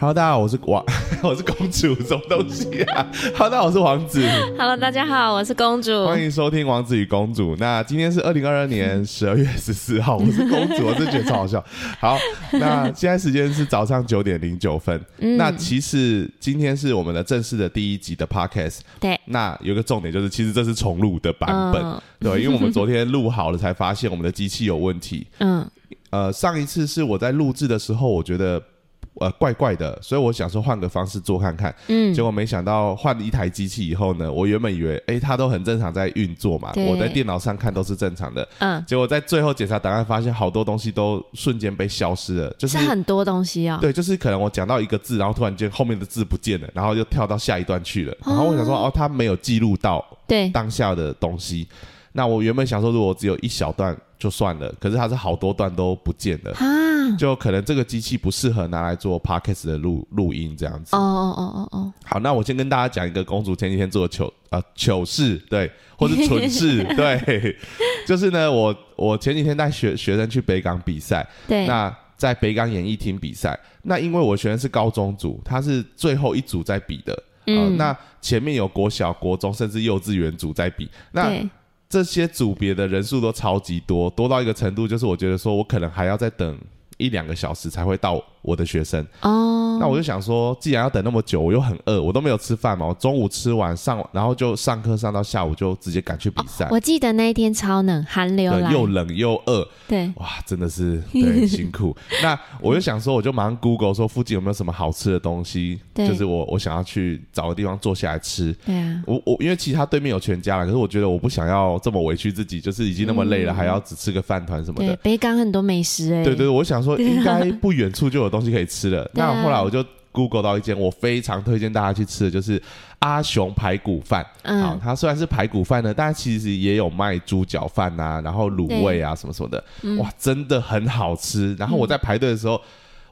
Hello，大家好，我是王，我是公主，什么东西啊？Hello，大家好，我是王子，Hello，大家好，我是公主。欢迎收听《王子与公主》。那今天是二零二二年十二月十四号，我是公主，我真觉得超好笑。好，那现在时间是早上九点零九分。那其实今天是我们的正式的第一集的 Podcast。对，那有个重点就是，其实这是重录的版本，嗯对，因为我们昨天录好了，才发现我们的机器有问题。嗯，呃，上一次是我在录制的时候，我觉得呃怪怪的，所以我想说换个方式做看看。嗯结果没想到换了一台机器以后呢，我原本以为诶它都很正常在运作嘛，我在电脑上看都是正常的。嗯，结果在最后检查档案发现好多东西都瞬间被消失了，就是是很多东西哦。对，就是可能我讲到一个字，然后突然间后面的字不见了，然后就跳到下一段去了。然后我想说，哦，它没有记录到对，当下的东西。那我原本想说，如果只有一小段就算了，可是它是好多段都不见了，啊，就可能这个机器不适合拿来做 podcast 的录录音这样子。哦哦哦哦哦，好，那我先跟大家讲一个公主前几天做的糗呃糗事，对，或是蠢事，对，就是呢，我我前几天带学学生去北港比赛，对，那在北港演艺厅比赛，那因为我学生是高中组，他是最后一组在比的，呃嗯。那前面有国小、国中甚至幼稚园组在比，那对，这些组别的人数都超级多，多到一个程度，就是我觉得说我可能还要再等一两个小时才会到我的学生。哦，那我就想说，既然要等那么久，我又很饿，我都没有吃饭嘛，我中午吃完上，然后就上课上到下午就直接赶去比赛，我记得那一天超冷，寒流来，又冷又饿，对，哇，真的是对辛苦。那我就想说，我就马上 Google 说附近有没有什么好吃的东西，对。就是我我想要去找个地方坐下来吃。对啊，我我因为其他对面有全家了，可是我觉得我不想要这么委屈自己，就是已经那么累了，还要只吃个饭团什么对的。，北港很多美食哎，对对，我想说应该不远处就有东西可以吃了。那后来我就 Google 到一间我非常推荐大家去吃的，就是阿雄排骨饭。好，嗯，它虽然是排骨饭呢，但其实也有卖猪脚饭呐、然后卤味啊什么什么的，嗯哇，真的很好吃。然后我在排队的时候，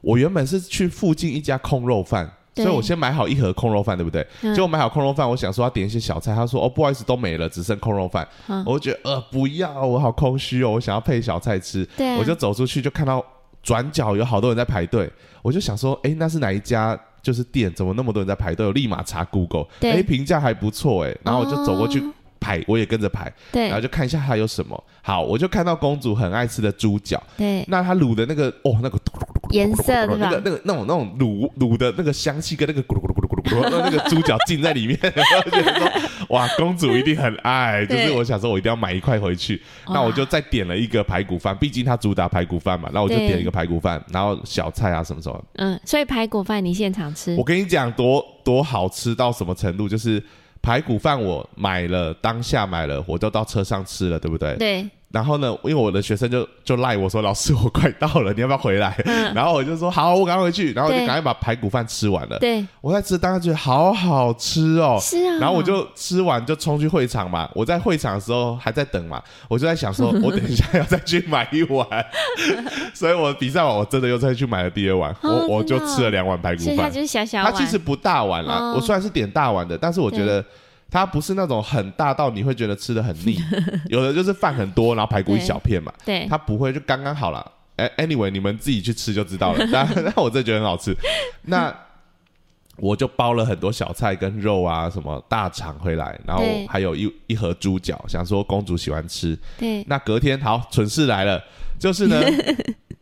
我原本是去附近一家空肉饭。所以我先买好一盒空肉饭，对不对？嗯结果买好空肉饭，我想说要点一些小菜，他说哦不好意思都没了，只剩空肉饭。嗯我就觉得呃不要，我好空虚哦，我想要配小菜吃。对啊我就走出去就看到转角有好多人在排队，我就想说，哎，那是哪一家？就是店怎么那么多人在排队？我立马查 Google，对哎，评价还不错哎，然后我就走过去哦排，我也跟着排，对然后就看一下它有什么。好，我就看到公主很爱吃的猪脚，对，那它卤的那个哦，那个颜色那个？那个那种那种卤卤的那个香气跟那个咕噜咕噜咕噜咕噜咕噜，那个猪脚浸在里面，我就觉得说哇，公主一定很爱，就是我想说我一定要买一块回去，那我就再点了一个排骨饭，毕竟它主打排骨饭嘛，那我就对点一个排骨饭，然后小菜啊什么什么。嗯，所以排骨饭你现场吃？我，跟你讲多多好吃到什么程度，就是排骨饭我买了，当下买了，我就到车上吃了，对不对？对，然后呢，因为我的学生就就赖我说，老师我快到了，你要不要回来？嗯。然后我就说好，我赶快回去，然后我就对。赶快把排骨饭吃完了。对，我在吃，当时觉得好好吃哦。是啊，然后我就吃完就冲去会场嘛，我在会场的时候还在等嘛，我就在想说，我等一下要再去买一碗，所以我比赛完我真的又再去买了第二碗，哦我我就吃了两碗排骨饭。就是小小它，其实不大碗啦，哦。我虽然是点大碗的，但是我觉得它不是那种很大到你会觉得吃的很腻，有的就是饭很多，然后排骨一小片嘛，对，它不会就刚刚好了。哎，anyway，你们自己去吃就知道了。但但我真的觉得很好吃。那我就包了很多小菜跟肉啊，什么大肠回来，然后还有一一盒猪脚，想说公主喜欢吃。对，那隔天好，蠢事来了，就是呢，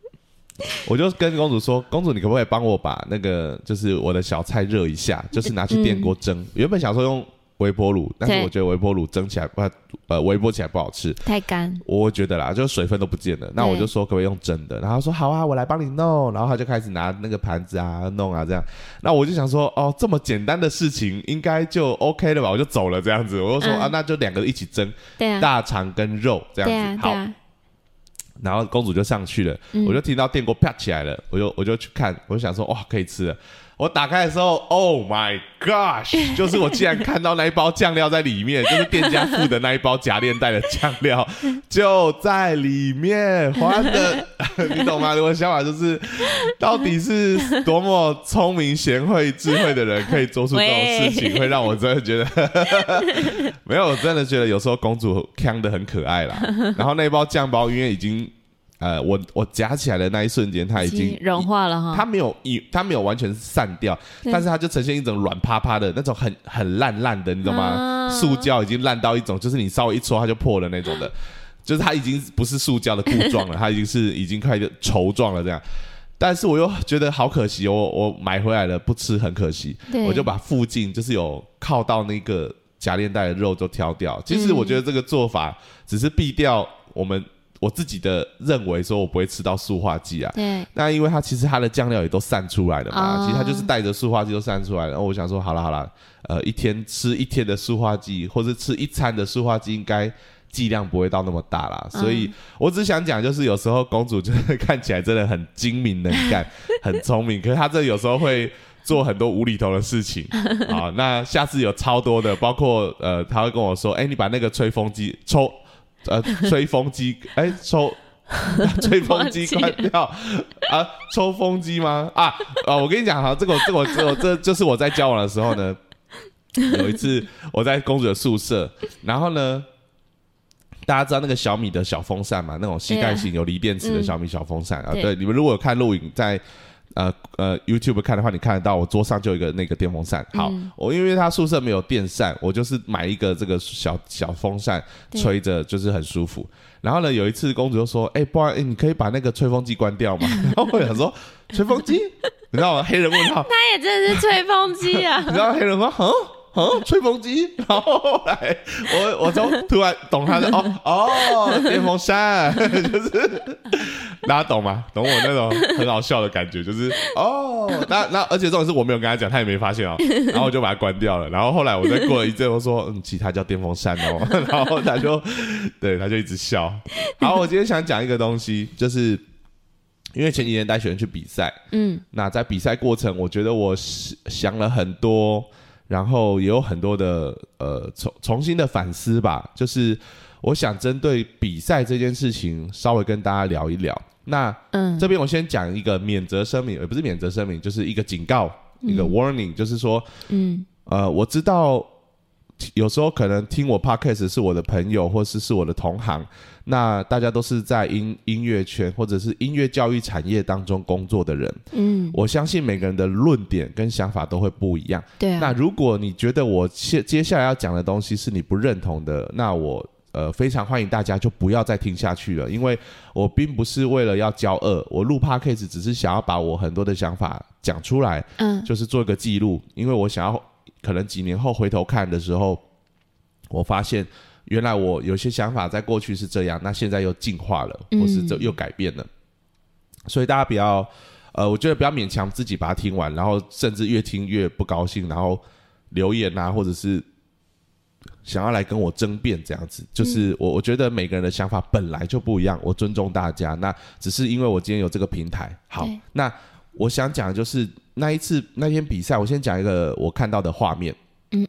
我就跟公主说，公主你可不可以帮我把那个就是我的小菜热一下，就是拿去电锅蒸。原本想说用微波炉，但是我觉得微波炉蒸起来不呃微波起来不好吃，太干，我觉得啦，就水分都不见了。那我就说可不可以用蒸的？然后说好啊，我来帮你弄。然后他就开始拿那个盘子啊弄啊这样。那我就想说哦，这么简单的事情应该就 OK 了吧？我就走了这样子。我就说、嗯啊，那就两个一起蒸，对啊，大肠跟肉这样子。啊，好，啊，然后公主就上去了，嗯我就听到电锅啪起来了，我就我就去看，我就想说哇可以吃了。我打开的时候，Oh my gosh！就是我竟然看到那一包酱料在里面，就是店家附的那一包夹链袋的酱料 就在里面。花的，你懂吗？我的想法就是，到底是多么聪明、贤惠、智慧的人可以做出这种事情，会让我真的觉得没有，我真的觉得有时候公主腔的很可爱啦。然后那包酱包因为已经呃，我我夹起来的那一瞬间，它已经融化了哈。它没有一，它没有完全散掉，但是它就呈现一种软趴趴的那种很很烂烂的，你懂吗？啊塑胶已经烂到一种，就是你稍微一戳它就破了那种的，就是它已经不是塑胶的固状了，它已经是已经快就稠状了这样。但是我又觉得好可惜，我我买回来了不吃很可惜，我就把附近就是有靠到那个夹链带的肉都挑掉。其实嗯我觉得这个做法只是避掉我们我自己的认为说我不会吃到塑化剂啊。对，那因为它其实它的酱料也都散出来了嘛，哦其实它就是带着塑化剂都散出来了。然后我想说，好了好了，呃，一天吃一天的塑化剂，或者吃一餐的塑化剂，应该剂量不会到那么大啦。所以我只想讲，就是有时候公主就是看起来真的很精明能干，很聪明，可是她这有时候会。做很多无厘头的事情 啊，那下次有超多的，包括呃，他会跟我说，哎、你把那个吹风机抽，呃，吹风机，哎、抽 吹风机关掉啊？抽风机吗？啊啊！我跟你讲哈，这个这个这个这就是我在交往的时候呢，有一次我在公主的宿舍，然后呢，大家知道那个小米的小风扇嘛？那种膝盖型有锂电池的小米小风扇啊。对对，你们如果有看录影在。呃呃，YouTube 看的话，你看得到我桌上就有一个那个电风扇。好，我因为他宿舍没有电扇，我就是买一个这个小小风扇吹着，就是很舒服。然后呢，有一次公主就说：“哎、不然、欸你可以把那个吹风机关掉吗？” 然后我想说：“吹风机？”你知道吗？黑人问号，他也真的是吹风机啊 你！知道黑人吗：“嗯嗯，吹风机。”然后后来我我就突然懂他的哦哦，电风扇，就是大家懂吗？懂我那种很好笑的感觉，就是哦，那那而且这种事我没有跟他讲，他也没发现哦。然后我就把它关掉了。然后后来我再过了一阵，我说：“嗯，其他叫电风扇哦。”然后他就对他就一直笑。好，我今天想讲一个东西，就是因为前几天带学生去比赛，嗯，那在比赛过程，我觉得我想了很多，然后也有很多的呃重重新的反思吧。就是我想针对比赛这件事情，稍微跟大家聊一聊。那嗯这边我先讲一个免责声明，也不是免责声明，就是一个警告，一个 warning，、就是说，嗯呃，我知道有时候可能听我 podcast 是我的朋友，或是是我的同行，那大家都是在音音乐圈或者是音乐教育产业当中工作的人。嗯，我相信每个人的论点跟想法都会不一样。对啊，那如果你觉得我接接下来要讲的东西是你不认同的，那我呃非常欢迎大家就不要再听下去了，因为我并不是为了要骄恶，我录 podcast 只是想要把我很多的想法讲出来，嗯就是做一个记录，因为我想要可能几年后回头看的时候，我发现原来我有些想法在过去是这样，那现在又进化了，嗯。或是这又改变了，所以大家不要，呃，我觉得不要勉强自己把它听完，然后甚至越听越不高兴，然后留言啊，或者是想要来跟我争辩这样子，就是我我觉得每个人的想法本来就不一样，我尊重大家，那只是因为我今天有这个平台，好，那我想讲的就是那一次那天比赛，我先讲一个我看到的画面。嗯，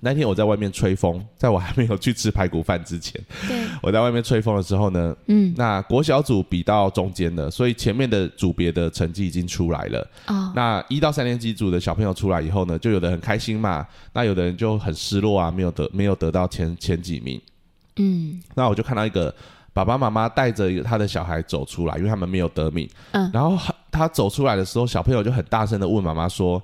那天我在外面吹风，在我还没有去吃排骨饭之前，对，我在外面吹风的时候呢，嗯那国小组比到中间了，所以前面的组别的成绩已经出来了。哦，那一到三年级组的小朋友出来以后呢，就有的很开心嘛，那有的人就很失落啊，没有得没有得到前前几名。嗯那我就看到一个爸爸妈妈带着他的小孩走出来，因为他们没有得名。嗯然后他他走出来的时候，小朋友就很大声的问妈妈说：“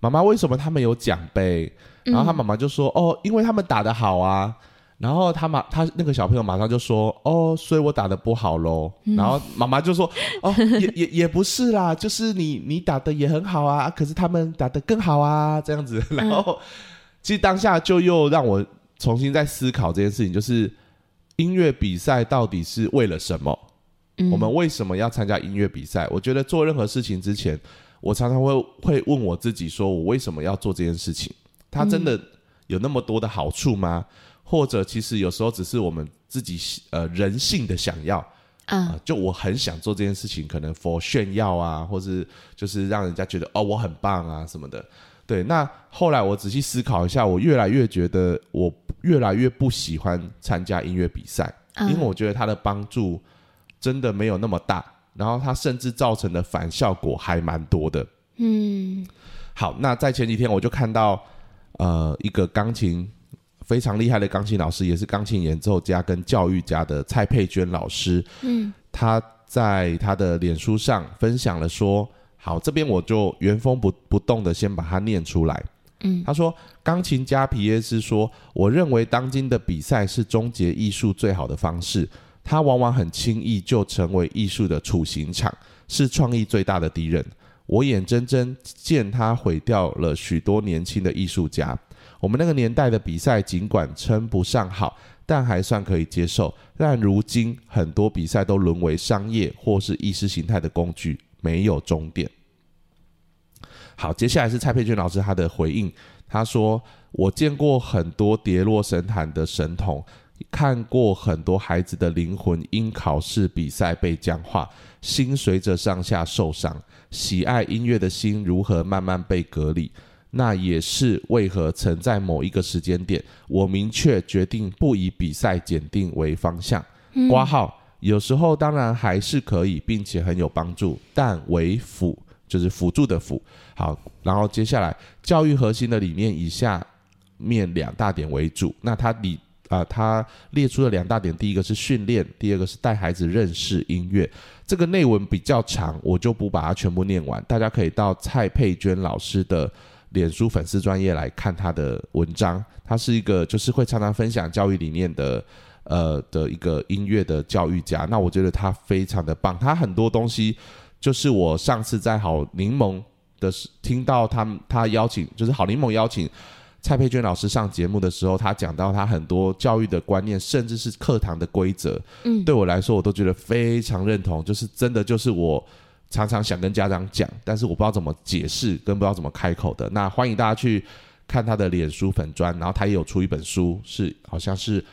妈妈，为什么他们有奖杯？”然后他妈妈就说：“哦，因为他们打得好啊。”然后他马他那个小朋友马上就说：“哦，所以我打得不好喽。然后妈妈就说：“哦，也也也不是啦，就是你你打的也很好啊，可是他们打得更好啊，这样子。”然后其实当下就又让我重新在思考这件事情，就是音乐比赛到底是为了什么？嗯，我们为什么要参加音乐比赛？我觉得做任何事情之前，我常常会会问我自己：说我为什么要做这件事情？它真的有那么多的好处吗？或者其实有时候只是我们自己呃人性的想要啊、嗯就我很想做这件事情，可能 for 炫耀啊，或是就是让人家觉得哦我很棒啊什么的。对，那后来我仔细思考一下，我越来越觉得我越来越不喜欢参加音乐比赛，嗯。因为我觉得它的帮助真的没有那么大，然后它甚至造成的反效果还蛮多的。嗯。好，那在前几天我就看到呃一个钢琴非常厉害的钢琴老师，也是钢琴演奏家跟教育家的蔡佩娟老师，嗯。他在他的脸书上分享了说，好，这边我就原封不不动的先把它念出来。嗯他说，钢琴家皮耶斯说，我认为当今的比赛是终结艺术最好的方式，它往往很轻易就成为艺术的处刑场，是创意最大的敌人。我眼睁睁见他毁掉了许多年轻的艺术家。我们那个年代的比赛尽管称不上好，但还算可以接受。但如今很多比赛都沦为商业或是意识形态的工具，没有终点。好，接下来是蔡佩娟老师他的回应，他说：“我见过很多跌落神坛的神童，看过很多孩子的灵魂因考试比赛被僵化，心随着上下受伤，喜爱音乐的心如何慢慢被隔离。”那也是为何曾在某一个时间点，我明确决定不以比赛检定为方向。挂号有时候当然还是可以，并且很有帮助，但为辅，就是辅助的辅。好，然后接下来教育核心的理念以下面两大点为主。那它理啊、它列出了两大点，第一个是训练，第二个是带孩子认识音乐。这个内文比较长，我就不把它全部念完，大家可以到蔡佩娟老师的脸书粉丝专业来看他的文章。他是一个就是会常常分享教育理念的呃的一个音乐的教育家。那我觉得他非常的棒，他很多东西就是我上次在好柠檬的时听到他们他邀请就是好柠檬邀请。蔡佩娟老师上节目的时候，他讲到他很多教育的观念，甚至是课堂的规则，嗯对我来说，我都觉得非常认同。就是真的，就是我常常想跟家长讲，但是我不知道怎么解释，跟不知道怎么开口的。那欢迎大家去看他的脸书粉砖，然后他也有出一本书，是好像是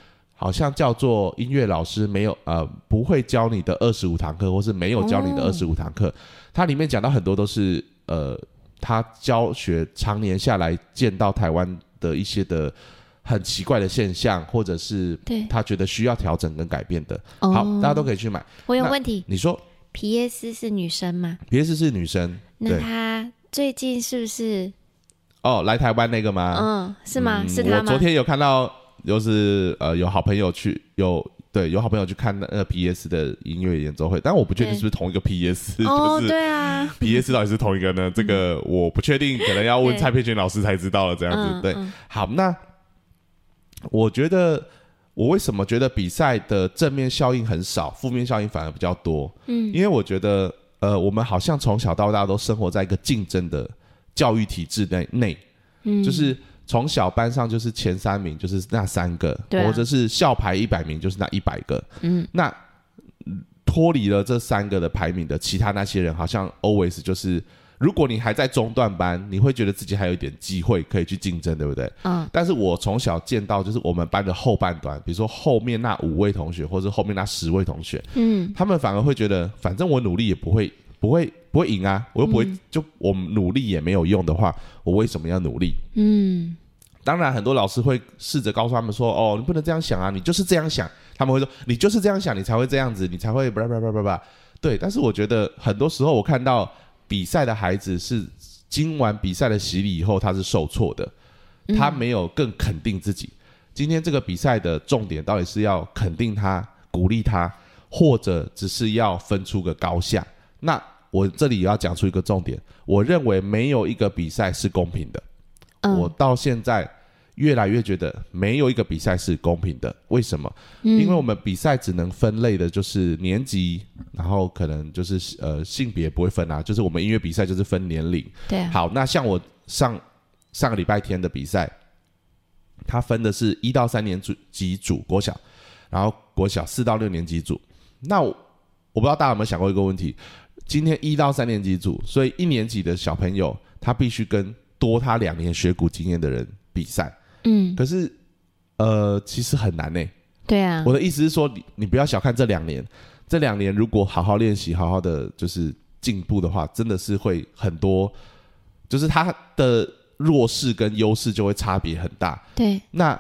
好像叫做《音乐老师没有呃不会教你的二十五堂课》，或是没有教你的哦二十五堂课。它里面讲到很多都是呃他教学常年下来见到台湾的一些的很奇怪的现象，或者是对，他觉得需要调整跟改变的。哦好，大家都可以去买。我有那问题，你说皮耶斯是女生吗？皮耶斯是女生，那对她最近是不是？哦，来台湾那个吗？嗯，是吗？嗯是她吗？我昨天有看到，就是呃，有好朋友去有。对，有好朋友去看那个 P.S. 的音乐演奏会，但我不确定是不是同一个 P.S.，哦，就是对啊，P.S. 到底是同一个呢？这个我不确定，可能要问蔡佩娟老师才知道了。这样子，对，好，那我觉得我为什么觉得比赛的正面效应很少，负面效应反而比较多？嗯因为我觉得，呃，我们好像从小到大都生活在一个竞争的教育体制内内，嗯，就是从小班上就是前三名就是那三个，或者是校排一百名就是那一百个，嗯，那嗯脱离了这三个的排名的其他那些人，好像 always 就是。如果你还在中段班，你会觉得自己还有一点机会可以去竞争，对不对？嗯但是我从小见到，就是我们班的后半段，比如说后面那五位同学，或者后面那十位同学，嗯他们反而会觉得，反正我努力也不会不会不会赢啊，我又不会、嗯就我们努力也没有用的话，我为什么要努力？嗯当然，很多老师会试着告诉他们说：“哦，你不能这样想啊，你就是这样想。”他们会说：“你就是这样想，你才会这样子，你才会叭叭叭叭叭。”对，但是我觉得很多时候我看到比赛的孩子是经完比赛的洗礼以后，他是受挫的，他没有更肯定自己。今天这个比赛的重点到底是要肯定他、鼓励他，或者只是要分出个高下？那我这里也要讲出一个重点，我认为没有一个比赛是公平的。我嗯，到现在越来越觉得没有一个比赛是公平的。为什么？嗯因为我们比赛只能分类的就是年级，然后可能就是呃性别不会分啊，就是我们音乐比赛就是分年龄。对啊，好，那像我上上个礼拜天的比赛，它分的是一到三年组级组国小，然后国小四到六年级组。那我我不知道大家有没有想过一个问题：今天一到三年级组，所以一年级的小朋友他必须跟多他两年学鼓经验的人比赛，嗯，可是呃其实很难呢、对啊，我的意思是说，你你不要小看这两年，这两年如果好好练习，好好的就是进步的话，真的是会很多，就是他的弱势跟优势就会差别很大。对，那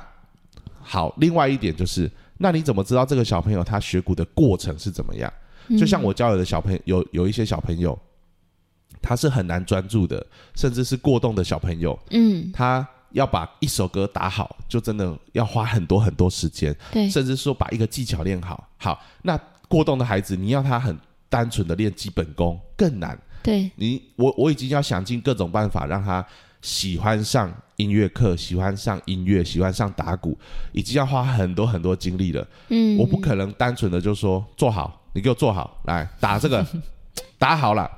好，另外一点就是，那你怎么知道这个小朋友他学鼓的过程是怎么样？就像我教有的小朋友，有有一些小朋友，他是很难专注的，甚至是过动的小朋友，嗯，他要把一首歌打好，就真的要花很多很多时间。对，甚至说把一个技巧练好。好，那过动的孩子，你要他很单纯的练基本功更难。对，你我我已经要想尽各种办法让他喜欢上音乐课，喜欢上音乐，喜欢上打鼓，已经要花很多很多精力了。嗯，我不可能单纯的就说坐好，你给我坐好，来打这个，打好了，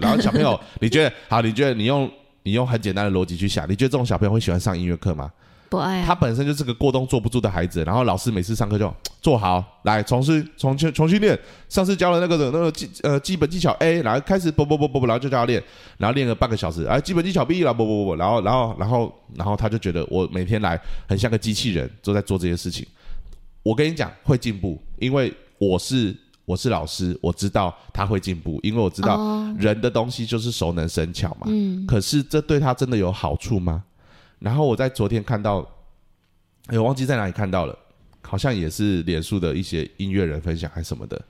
然后小朋友，你觉得好？你觉得你用你用很简单的逻辑去想，你觉得这种小朋友会喜欢上音乐课吗？不爱啊，他本身就是个过动坐不住的孩子，然后老师每次上课就 坐好，来重新重新重新练。上次教了那个的那个基呃基本技巧 A，然后开始啵啵啵啵，然后就叫他练，然后练了半个小时，哎，基本技巧 B 了，啵啵啵，然后然后然后然后他就觉得我每天来很像个机器人，都在做这些事情。我跟你讲会进步，因为我是我是老师，我知道他会进步，因为我知道哦人的东西就是熟能生巧嘛。嗯可是这对他真的有好处吗？然后我在昨天看到，哎，我忘记在哪里看到了，好像也是脸书的一些音乐人分享还是什么的，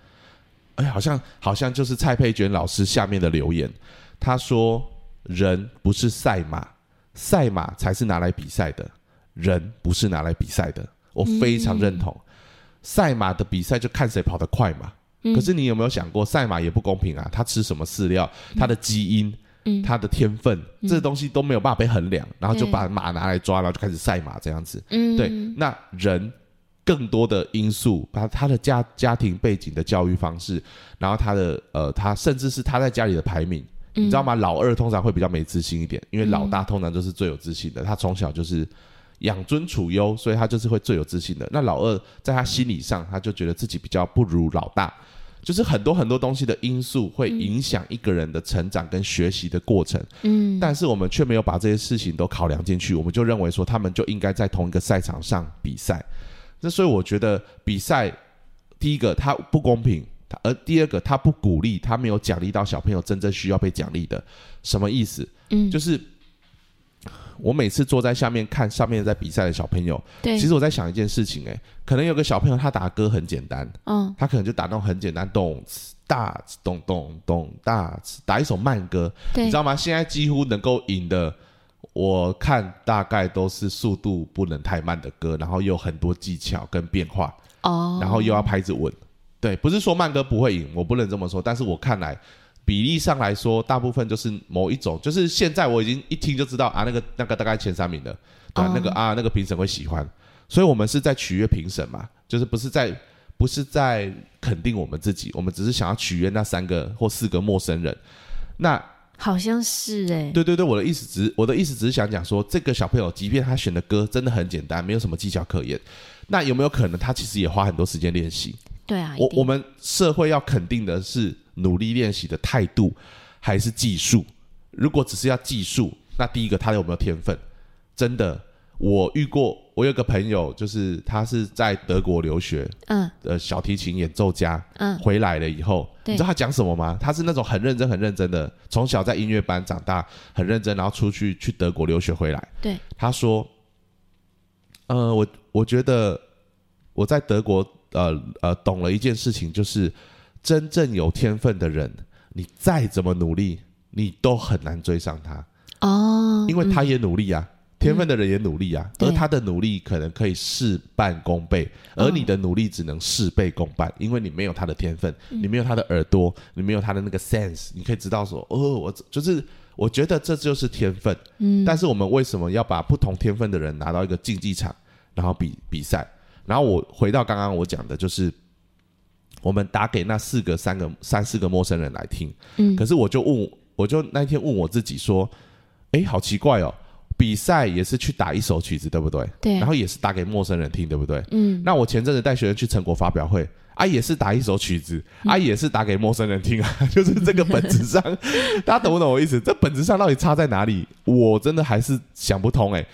哎，好像好像就是蔡佩娟老师下面的留言，他说人不是赛马，赛马才是拿来比赛的，人不是拿来比赛的，我非常认同。赛马的比赛就看谁跑得快嘛。可是你有没有想过，赛马也不公平啊？它吃什么饲料，它的基因，嗯它的天分，这东西都没有办法被衡量，然后就把马拿来抓，然后就开始赛马这样子。嗯，对，那人更多的因素，把他的家家庭背景的教育方式，然后他的呃，他甚至是他在家里的排名，你知道吗？老二通常会比较没自信一点，因为老大通常就是最有自信的，他从小就是。养尊处优，所以他就是会最有自信的。那老二在他心理上，他就觉得自己比较不如老大，就是很多很多东西的因素会影响一个人的成长跟学习的过程。嗯，但是我们却没有把这些事情都考量进去，我们就认为说他们就应该在同一个赛场上比赛。那所以我觉得比赛，第一个它不公平，它而第二个它不鼓励，它没有奖励到小朋友真正需要被奖励的。什么意思？嗯，就是我每次坐在下面看上面在比赛的小朋友，对，其实我在想一件事情、欸，可能有个小朋友他打歌很简单，嗯他可能就打那种很简单，咚大咚咚咚大，打一首慢歌，你知道吗？现在几乎能够赢的，我看大概都是速度不能太慢的歌，然后又有很多技巧跟变化，哦，然后又要拍子稳。对，不是说慢歌不会赢，我不能这么说，但是我看来比例上来说，大部分就是某一种，就是现在我已经一听就知道啊，那个那个大概前三名的，对啊、哦那个啊那个评审会喜欢，所以我们是在取悦评审嘛，就是不是在不是在肯定我们自己，我们只是想要取悦那三个或四个陌生人。那好像是哎，对对对，我的意思只是我的意思只是想讲说，这个小朋友即便他选的歌真的很简单，没有什么技巧可言，那有没有可能他其实也花很多时间练习？对啊，我我们社会要肯定的是努力练习的态度，还是技术？如果只是要技术，那第一个他有没有天分？真的，我遇过，我有个朋友，就是他是在德国留学嗯的小提琴演奏家，嗯回来了以后，你知道他讲什么吗？他是那种很认真、很认真的，从小在音乐班长大，很认真，然后出去去德国留学回来。对，他说：“呃，我我觉得我在德国，呃呃，懂了一件事情，就是真正有天分的人，你再怎么努力，你都很难追上他，哦，因为他也努力啊。天分的人也努力啊，对而他的努力可能可以事半功倍，而你的努力只能事倍功半，因为你没有他的天分，你没有他的耳朵，你没有他的那个 sense，你可以知道说，哦，我就是我觉得这就是天分。嗯，但是我们为什么要把不同天分的人拿到一个竞技场，然后比比赛？然后我回到刚刚我讲的，就是我们打给那四个、三个、三四个陌生人来听，嗯可是我就问我，就那天问我自己说，诶，好奇怪哦，比赛也是去打一首曲子，对不对？对然后也是打给陌生人听，对不对？嗯那我前阵子带学生去成果发表会。啊，也是打一首曲子，啊，也是打给陌生人听啊，就是这个本质上，大家懂不懂我意思？这本质上到底差在哪里？我真的还是想不通哎、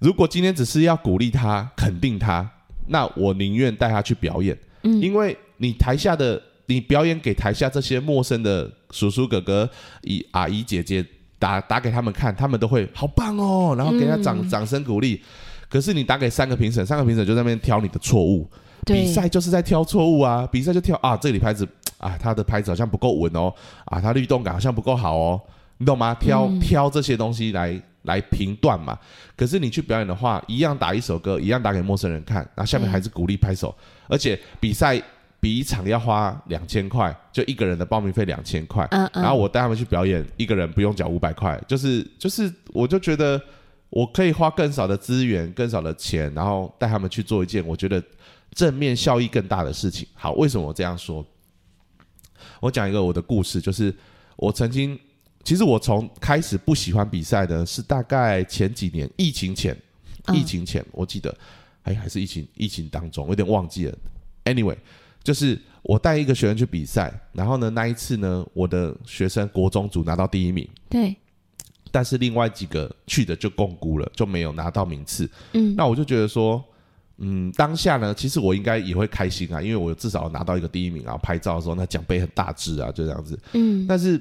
如果今天只是要鼓励他、肯定他，那我宁愿带他去表演，嗯因为你台下的你表演给台下这些陌生的叔叔、哥哥、姨、阿姨、姐姐打打给他们看，他们都会好棒哦，然后给他掌、嗯。掌声鼓励。可是你打给三个评审，三个评审就在那边挑你的错误，比赛就是在挑错误啊，比赛就挑啊，这里拍子啊，他的拍子好像不够稳哦，啊，他律动感好像不够好哦，你懂吗？挑、嗯。挑这些东西来来评断嘛。可是你去表演的话，一样打一首歌，一样打给陌生人看，然后下面还是鼓励拍手，而且比赛比一场要花两千块，就一个人的报名费两千块，嗯嗯，然后我带他们去表演，一个人不用缴五百块，就是就是，我就觉得我可以花更少的资源、更少的钱，然后带他们去做一件我觉得正面效益更大的事情。好，为什么我这样说？我讲一个我的故事，就是我曾经，其实我从开始不喜欢比赛的是大概前几年疫情前，嗯疫情前我记得，哎，还是疫情疫情当中，我有点忘记了。Anyway，就是我带一个学生去比赛，然后呢，那一次呢，我的学生国中组拿到第一名，对，但是另外几个去的就共估了，就没有拿到名次。嗯那我就觉得说，嗯，当下呢，其实我应该也会开心啊，因为我至少拿到一个第一名啊，拍照的时候那奖杯很大只啊，就这样子。嗯但是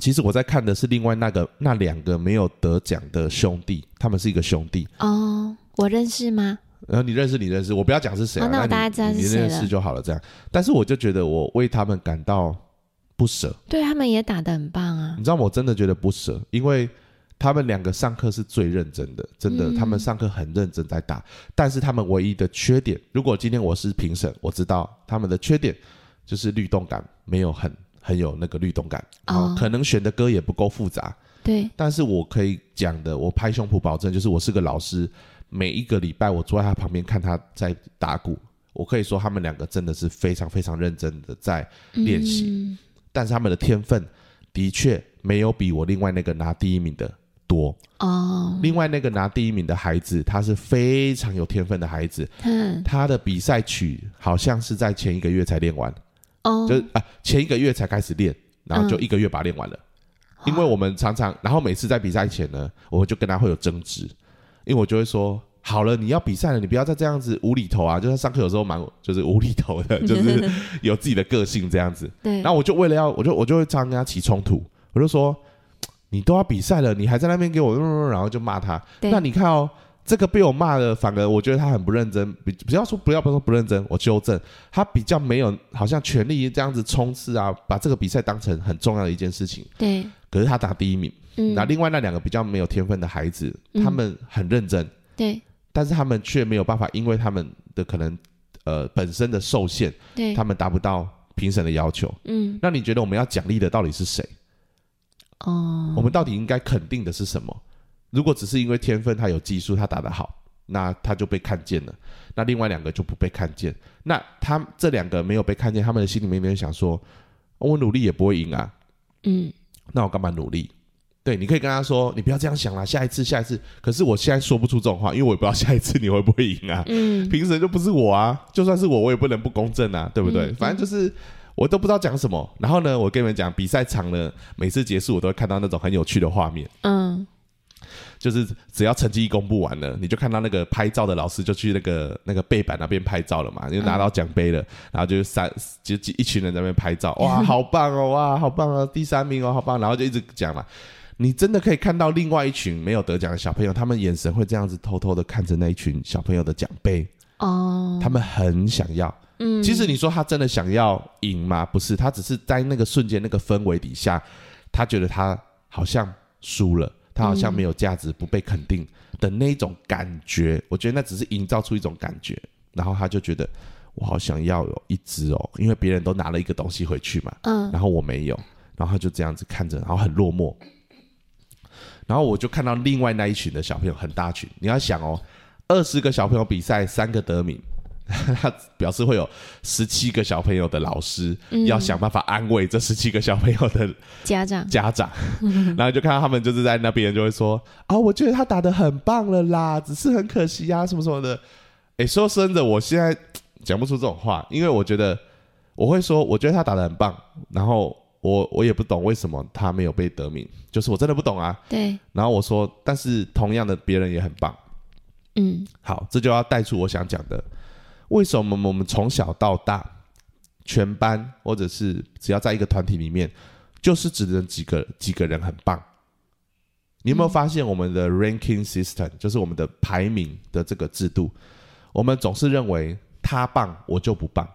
其实我在看的是另外那个那两个没有得奖的兄弟，他们是一个兄弟。哦，我认识吗？然后你认识你认识，我不要讲是谁啊，那我大概知道是谁认识了就好了。这样，但是我就觉得我为他们感到不舍，对他们也打得很棒啊你。知道我真的觉得不舍，因为他们两个上课是最认真的，真的，嗯他们上课很认真在打。但是他们唯一的缺点，如果今天我是评审，我知道他们的缺点就是律动感没有很很有那个律动感，然后哦可能选的歌也不够复杂。对，但是我可以讲的，我拍胸脯保证，就是我是个老师，每一个礼拜我坐在他旁边看他在打鼓，我可以说他们两个真的是非常非常认真的在练习。嗯但是他们的天分的确没有比我另外那个拿第一名的多。哦，另外那个拿第一名的孩子，他是非常有天分的孩子，嗯，他的比赛曲好像是在前一个月才练完，哦，就是啊前一个月才开始练，然后就嗯。一个月把它练完了。因为我们常常，然后每次在比赛前呢，我就跟他会有争执，因为我就会说，好了，你要比赛了，你不要再这样子无厘头啊！就是上课有时候蛮就是无厘头的，就是有自己的个性这样子。对，然后我就为了要，我就我就会常常跟他起冲突，我就说，你都要比赛了，你还在那边给我，然后就骂他。对那你看哦，这个被我骂的，反而我觉得他很不认真。比不要说不要不说不认真，我纠正他比较没有好像全力这样子冲刺啊，把这个比赛当成很重要的一件事情。对，可是他打第一名，嗯那、，另外那两个比较没有天分的孩子，嗯他们很认真，对但是他们却没有办法，因为他们的可能呃本身的受限，对，他们达不到评审的要求。嗯，那你觉得我们要奖励的到底是谁？哦，我们到底应该肯定的是什么？如果只是因为天分，他有技术，他打得好，那他就被看见了。那另外两个就不被看见。那他这两个没有被看见，他们的心里面面想说：我努力也不会赢啊，嗯，那我干嘛努力？对，你可以跟他说：你不要这样想啦，下一次，下一次。可是我现在说不出这种话，因为我也不知道下一次你会不会赢啊。嗯，评审就不是我啊，就算是我，我也不能不公正啊，对不对？嗯反正就是我都不知道讲什么。然后呢，我跟你们讲，比赛场呢，每次结束我都会看到那种很有趣的画面，嗯，就是只要成绩一公布完了，你就看到那个拍照的老师就去那个那个背板那边拍照了嘛，就拿到奖杯了，然后就三就一群人在那边拍照，哇，好棒哦，哇，好棒哦，第三名哦，好棒，然后就一直讲嘛。你真的可以看到另外一群没有得奖的小朋友，他们眼神会这样子偷偷的看着那一群小朋友的奖杯，哦，他们很想要。嗯，其实你说他真的想要赢吗？不是，他只是在那个瞬间、那个氛围底下，他觉得他好像输了，他好像没有价值、不被肯定的那种感觉。我觉得那只是营造出一种感觉，然后他就觉得我好想要有一只哦，因为别人都拿了一个东西回去嘛，嗯，然后我没有，然后他就这样子看着，然后很落寞。然后我就看到另外那一群的小朋友很大群，你要想哦，二十个小朋友比赛，三个得名，他 表示会有十七个小朋友的老师、嗯。要想办法安慰这十七个小朋友的家长，家长，然后就看到他们就是在那边就会说啊、我觉得他打的很棒了啦，只是很可惜啊，什么什么的。哎，说真的，我现在讲不出这种话，因为我觉得我会说，我觉得他打的很棒，然后我我也不懂为什么他没有被得名，就是我真的不懂啊。对，然后我说，但是同样的别人也很棒。嗯，好，这就要带出我想讲的，为什么我们从小到大，全班或者是只要在一个团体里面，就是只能几个几个人很棒。你有没有发现我们的 ranking system，就是我们的排名的这个制度，我们总是认为他棒我就不棒，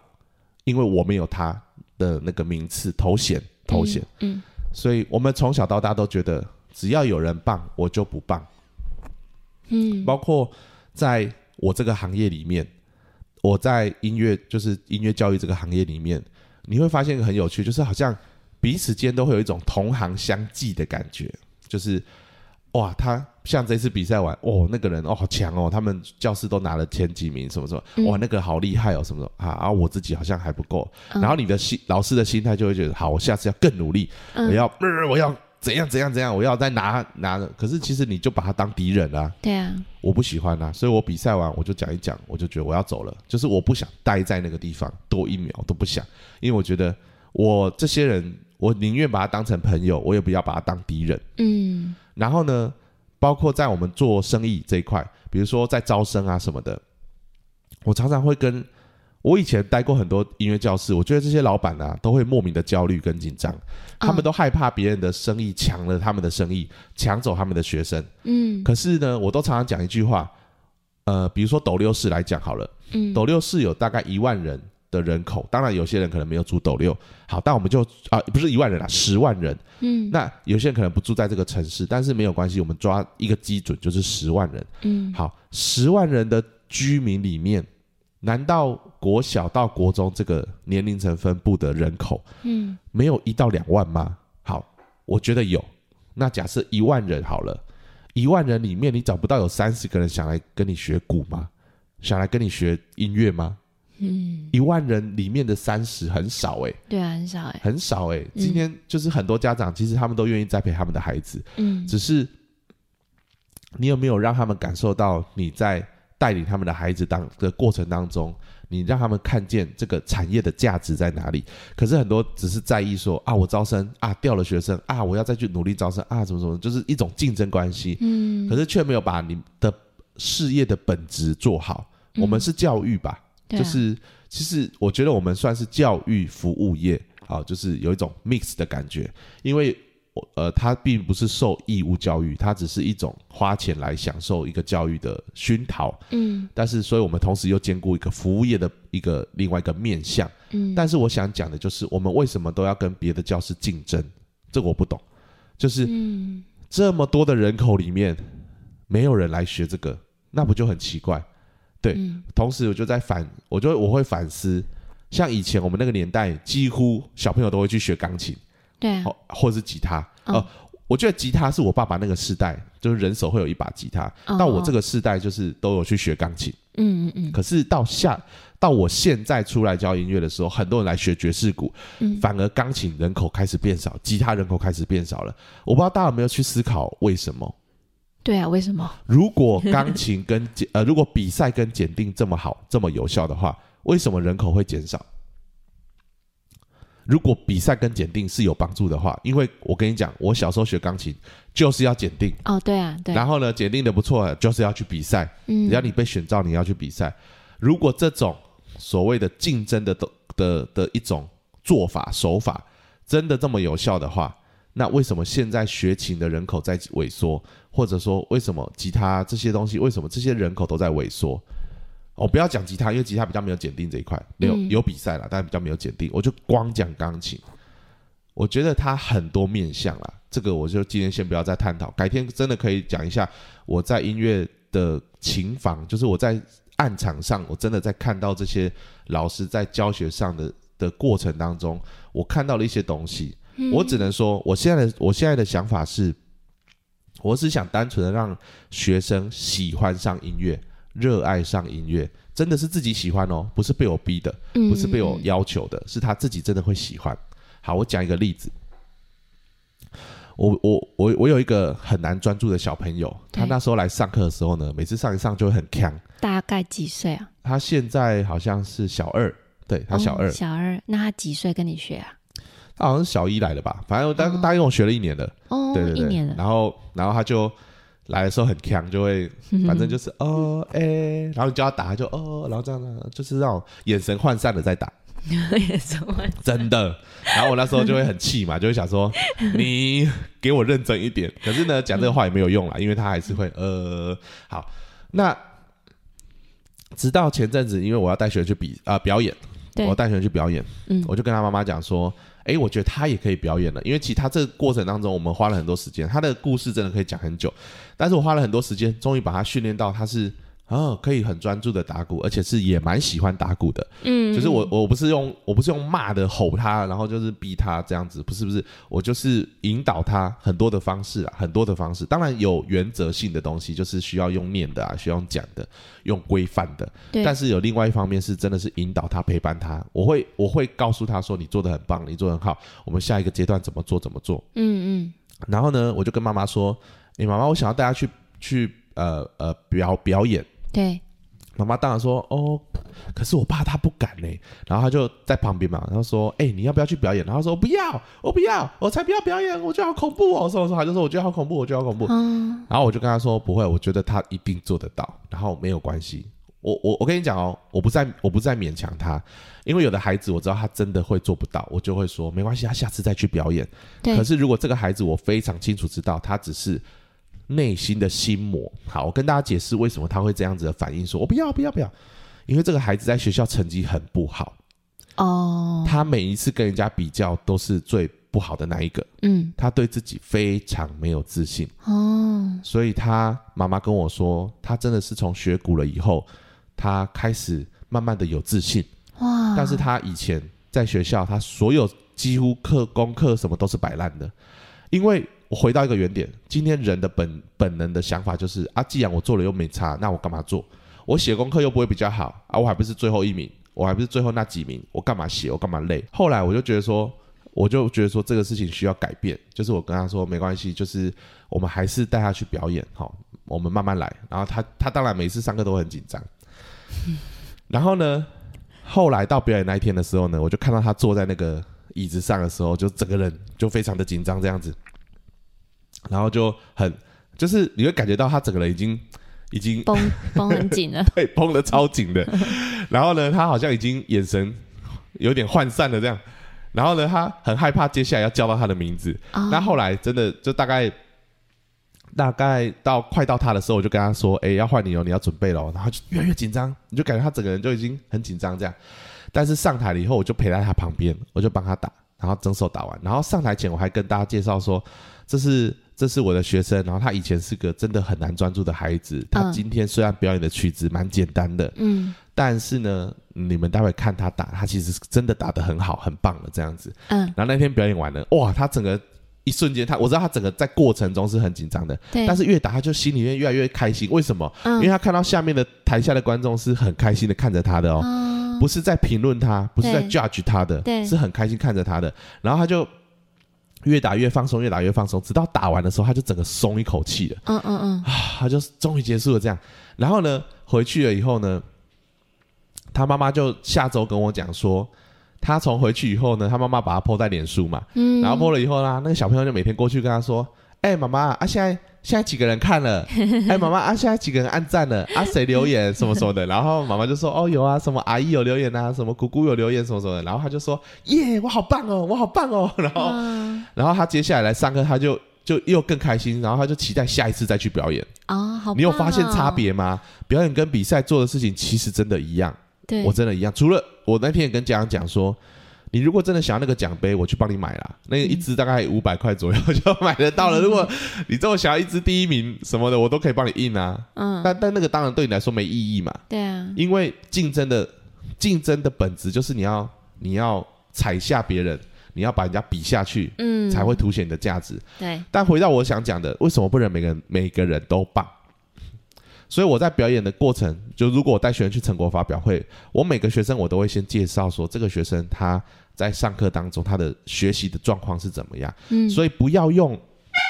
因为我没有他的那个名次头衔头衔，嗯，所以我们从小到大都觉得只要有人棒我就不棒。嗯，包括在我这个行业里面，我在音乐就是音乐教育这个行业里面，你会发现一个很有趣，就是好像彼此间都会有一种同行相忌的感觉，就是哇，他像这次比赛完，哦，那个人哦好强哦，他们教室都拿了前几名，什么什么，嗯。哇，那个好厉害哦，什么什么啊，啊我自己好像还不够，嗯。然后你的心老师的心态就会觉得，好，我下次要更努力，我嗯，要、呃我要怎样怎样怎样，我要再拿拿，可是其实你就把他当敌人啊。对啊，我不喜欢啊，所以我比赛完我就讲一讲，我就觉得我要走了，就是我不想待在那个地方多一秒都不想，因为我觉得我这些人，我宁愿把他当成朋友，我也不要把他当敌人。嗯然后呢，包括在我们做生意这一块，比如说在招生啊什么的，我常常会跟我以前待过很多音乐教室，我觉得这些老板啊都会莫名的焦虑跟紧张，他们都害怕别人的生意抢了他们的生意，抢走他们的学生。嗯。可是呢，我都常常讲一句话，呃，比如说斗六市来讲好了，嗯，斗六市有大概一万人的人口，当然有些人可能没有住斗六，好，但我们就啊、不是一万人啊，十万人。嗯那有些人可能不住在这个城市，但是没有关系，我们抓一个基准就是十万人。嗯好，十万人的居民里面，难道国小到国中这个年龄层分布的人口嗯没有一到两万吗？好，我觉得有。那假设一万人好了，一万人里面你找不到有三十个人想来跟你学鼓吗？想来跟你学音乐吗？嗯，一万人里面的三十很少诶、对啊，很少哎，很少诶、今天就是很多家长其实他们都愿意栽培他们的孩子，嗯。只是你有没有让他们感受到你在带领他们的孩子当的过程当中，你让他们看见这个产业的价值在哪里？可是很多只是在意说啊，我招生啊掉了学生啊，我要再去努力招生啊，怎么怎么，就是一种竞争关系。嗯，可是却没有把你的事业的本质做好。我们是教育吧，对啊就是其实我觉得我们算是教育服务业，啊，就是有一种 mix 的感觉，因为我呃，它并不是受义务教育，它只是一种花钱来享受一个教育的熏陶，嗯但是所以我们同时又兼顾一个服务业的一个另外一个面向。嗯，但是我想讲的就是，我们为什么都要跟别的教师竞争？这个我不懂，就是嗯这么多的人口里面，没有人来学这个，那不就很奇怪？对嗯同时，我就在反，我就我会反思，像以前我们那个年代，几乎小朋友都会去学钢琴，对啊，或或是吉他。哦呃，我觉得吉他是我爸爸那个世代，就是人手会有一把吉他。哦到我这个世代，就是都有去学钢琴。嗯嗯嗯可是到下到我现在出来教音乐的时候，很多人来学爵士鼓，嗯反而钢琴人口开始变少，吉他人口开始变少了。我不知道大家有没有去思考为什么？对啊，为什么？如果钢琴跟检呃，如果比赛跟检定这么好、这么有效的话，为什么人口会减少？如果比赛跟检定是有帮助的话，因为我跟你讲，我小时候学钢琴就是要检定，哦，对啊，对，然后呢，检定的不错，就是要去比赛，嗯只要你被选召，你要去比赛。如果这种所谓的竞争的的的的一种做法手法真的这么有效的话，那为什么现在学琴的人口在萎缩？或者说，为什么吉他这些东西，为什么这些人口都在萎缩？我、不要讲吉他，因为吉他比较没有检定这一块，没有、嗯有比赛了，但比较没有检定。我就光讲钢琴，我觉得它很多面向啦，这个我就今天先不要再探讨，改天真的可以讲一下我在音乐的琴房，就是我在暗场上，我真的在看到这些老师在教学上的的过程当中，我看到了一些东西。嗯我只能说，我现在的我现在的想法是，我只想单纯的让学生喜欢上音乐，热爱上音乐，真的是自己喜欢哦，不是被我逼的，不是被我嗯要求的，是他自己真的会喜欢。好，我讲一个例子。我我我我有一个很难专注的小朋友，他那时候来上课的时候呢，每次上一上就会很呛。大概几岁啊？他现在好像是小二，对他小二，哦小二，那他几岁跟你学啊？他好像是小一来的吧，反正我大哦大概跟我学了一年的，哦，对对对，一年，然后然后他就来的时候很强，就会 反正就是哦哎、然后你叫他打他就哦，然后这样呢，就是那种眼神涣散的在打，也什么？真的。然后我那时候就会很气嘛，就会想说你给我认真一点。可是呢，讲这个话也没有用啦，因为他还是会呃好。那直到前阵子，因为我要带学生去比啊、表演，对我，带学生去表演，嗯我就跟他妈妈讲说，诶，我觉得他也可以表演了，因为其实他这个过程当中，我们花了很多时间，他的故事真的可以讲很久，但是我花了很多时间，终于把他训练到他是啊，可以很专注的打鼓，而且是也蛮喜欢打鼓的。嗯，就是我我不是用我不是用骂的吼他，然后就是逼他这样子，不是不是，我就是引导他很多的方式啊，很多的方式。当然有原则性的东西，就是需要用念的啊，需要用讲的，用规范的。对，但是有另外一方面是真的是引导他陪伴他，我会我会告诉他说你做的很棒，你做的很好，我们下一个阶段怎么做怎么做。嗯嗯然后呢，我就跟妈妈说，诶，妈妈，我想要带他去去呃呃表表演。对，妈妈当然说哦，可是我爸他不敢呢。然后他就在旁边嘛，然后说，哎、你要不要去表演？然后他说不要，我不要，我才不要表演，我觉得好恐怖哦。说说，他就说我觉得好恐怖，我觉得好恐怖。嗯然后我就跟他说不会，我觉得他一定做得到，然后没有关系。我我我跟你讲哦，我不再我不再勉强他，因为有的孩子我知道他真的会做不到，我就会说没关系，他下次再去表演。对可，是如果这个孩子我非常清楚知道他只是内心的心魔，好，我跟大家解释为什么他会这样子的反应，说我不要不要不要，因为这个孩子在学校成绩很不好，哦，他每一次跟人家比较都是最不好的那一个，嗯。他对自己非常没有自信。哦，所以他妈妈跟我说，他真的是从学鼓了以后，他开始慢慢的有自信。哇，但是他以前在学校，他所有几乎课功课什么都是摆烂的。因为我回到一个原点，今天人的本本能的想法就是啊，既然我做了又没差，那我干嘛做？我写功课又不会比较好啊，我还不是最后一名，我还不是最后那几名，我干嘛写？我干嘛累？后来我就觉得说。我就觉得说这个事情需要改变，就是我跟他说没关系，就是我们还是带他去表演，好，我们慢慢来。然后他他当然每次上课都很紧张，然后呢，后来到表演那一天的时候呢，我就看到他坐在那个椅子上的时候，就整个人就非常的紧张这样子，然后就很就是你会感觉到他整个人已经已经绷绷很紧了，对绷的超紧的，然后呢，他好像已经眼神有点涣散了这样，然后呢，他很害怕接下来要叫到他的名字，哦那后来真的就大概大概到快到他的时候，我就跟他说：“哎、要换你哦，你要准备了。”然后就越来越紧张，你就感觉他整个人就已经很紧张这样。但是上台了以后，我就陪在他旁边，我就帮他打，然后整首打完。然后上台前，我还跟大家介绍说：“这是这是我的学生，然后他以前是个真的很难专注的孩子。他嗯今天虽然表演的曲子蛮简单的，嗯但是呢，你们待会看他打，他其实是真的打得很好，很棒的这样子。嗯，然后那天表演完了，哇，他整个一瞬间，他我知道他整个在过程中是很紧张的，对，但是越打他就心里面越来越开心。为什么？因为嗯他看到下面的台下的观众是很开心的看着他的哦，啊不是在评论他，不是在对 judge 他的，对是很开心看着他的。然后他就越打越放松，越打越放松，直到打完的时候，他就整个松一口气了。嗯嗯嗯，啊他就终于结束了这样。然后呢，回去了以后呢，他妈妈就下周跟我讲说，他从回去以后呢，他妈妈把他 po 在脸书嘛，嗯，然后 po 了以后啦，那个小朋友就每天过去跟他说：“哎、妈妈啊，现在现在几个人看了？哎、妈妈啊，现在几个人按赞了？啊，谁留言 什么什么的？”然后妈妈就说：“哦，有啊，什么阿姨有留言啊，什么姑姑有留言什么什么的。”然后他就说：“耶，我好棒哦，我好棒哦。”然后嗯然后他接下来来上课，他就就又更开心，然后他就期待下一次再去表演。啊，好，你有发现差？别吗？表演跟比赛做的事情其实真的一样，对，我真的一样。除了我那天也跟家长讲说，你如果真的想要那个奖杯，我去帮你买啦。那个一支大概五百块左右就买得到了。如果你这么想要一支第一名什么的，我都可以帮你印啊。嗯，但但那个当然对你来说没意义嘛，对啊，因为竞争的竞争的本质就是你要你要踩下别人，你要把人家比下去，嗯，才会凸显你的价值。对，但回到我想讲的，为什么不能每个人每个人都棒？所以我在表演的过程，就如果我带学生去成果发表会，我每个学生我都会先介绍说，这个学生他在上课当中他的学习的状况是怎么样。嗯，所以不要用，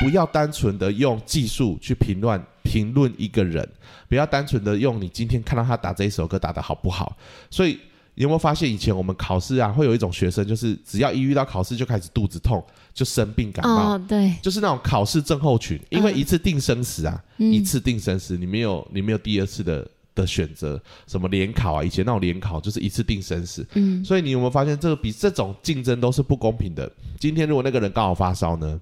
不要单纯的用技术去评论评论一个人，不要单纯的用你今天看到他打这一首歌打得好不好。所以你有没有发现，以前我们考试啊，会有一种学生，就是只要一遇到考试就开始肚子痛，就生病感冒。哦，对，就是那种考试症候群，因为嗯一次定生死啊，嗯一次定生死，你没有你没有第二次的的选择，什么联考啊，以前那种联考就是一次定生死，嗯，所以你有没有发现，这个比这种竞争都是不公平的？今天如果那个人刚好发烧呢，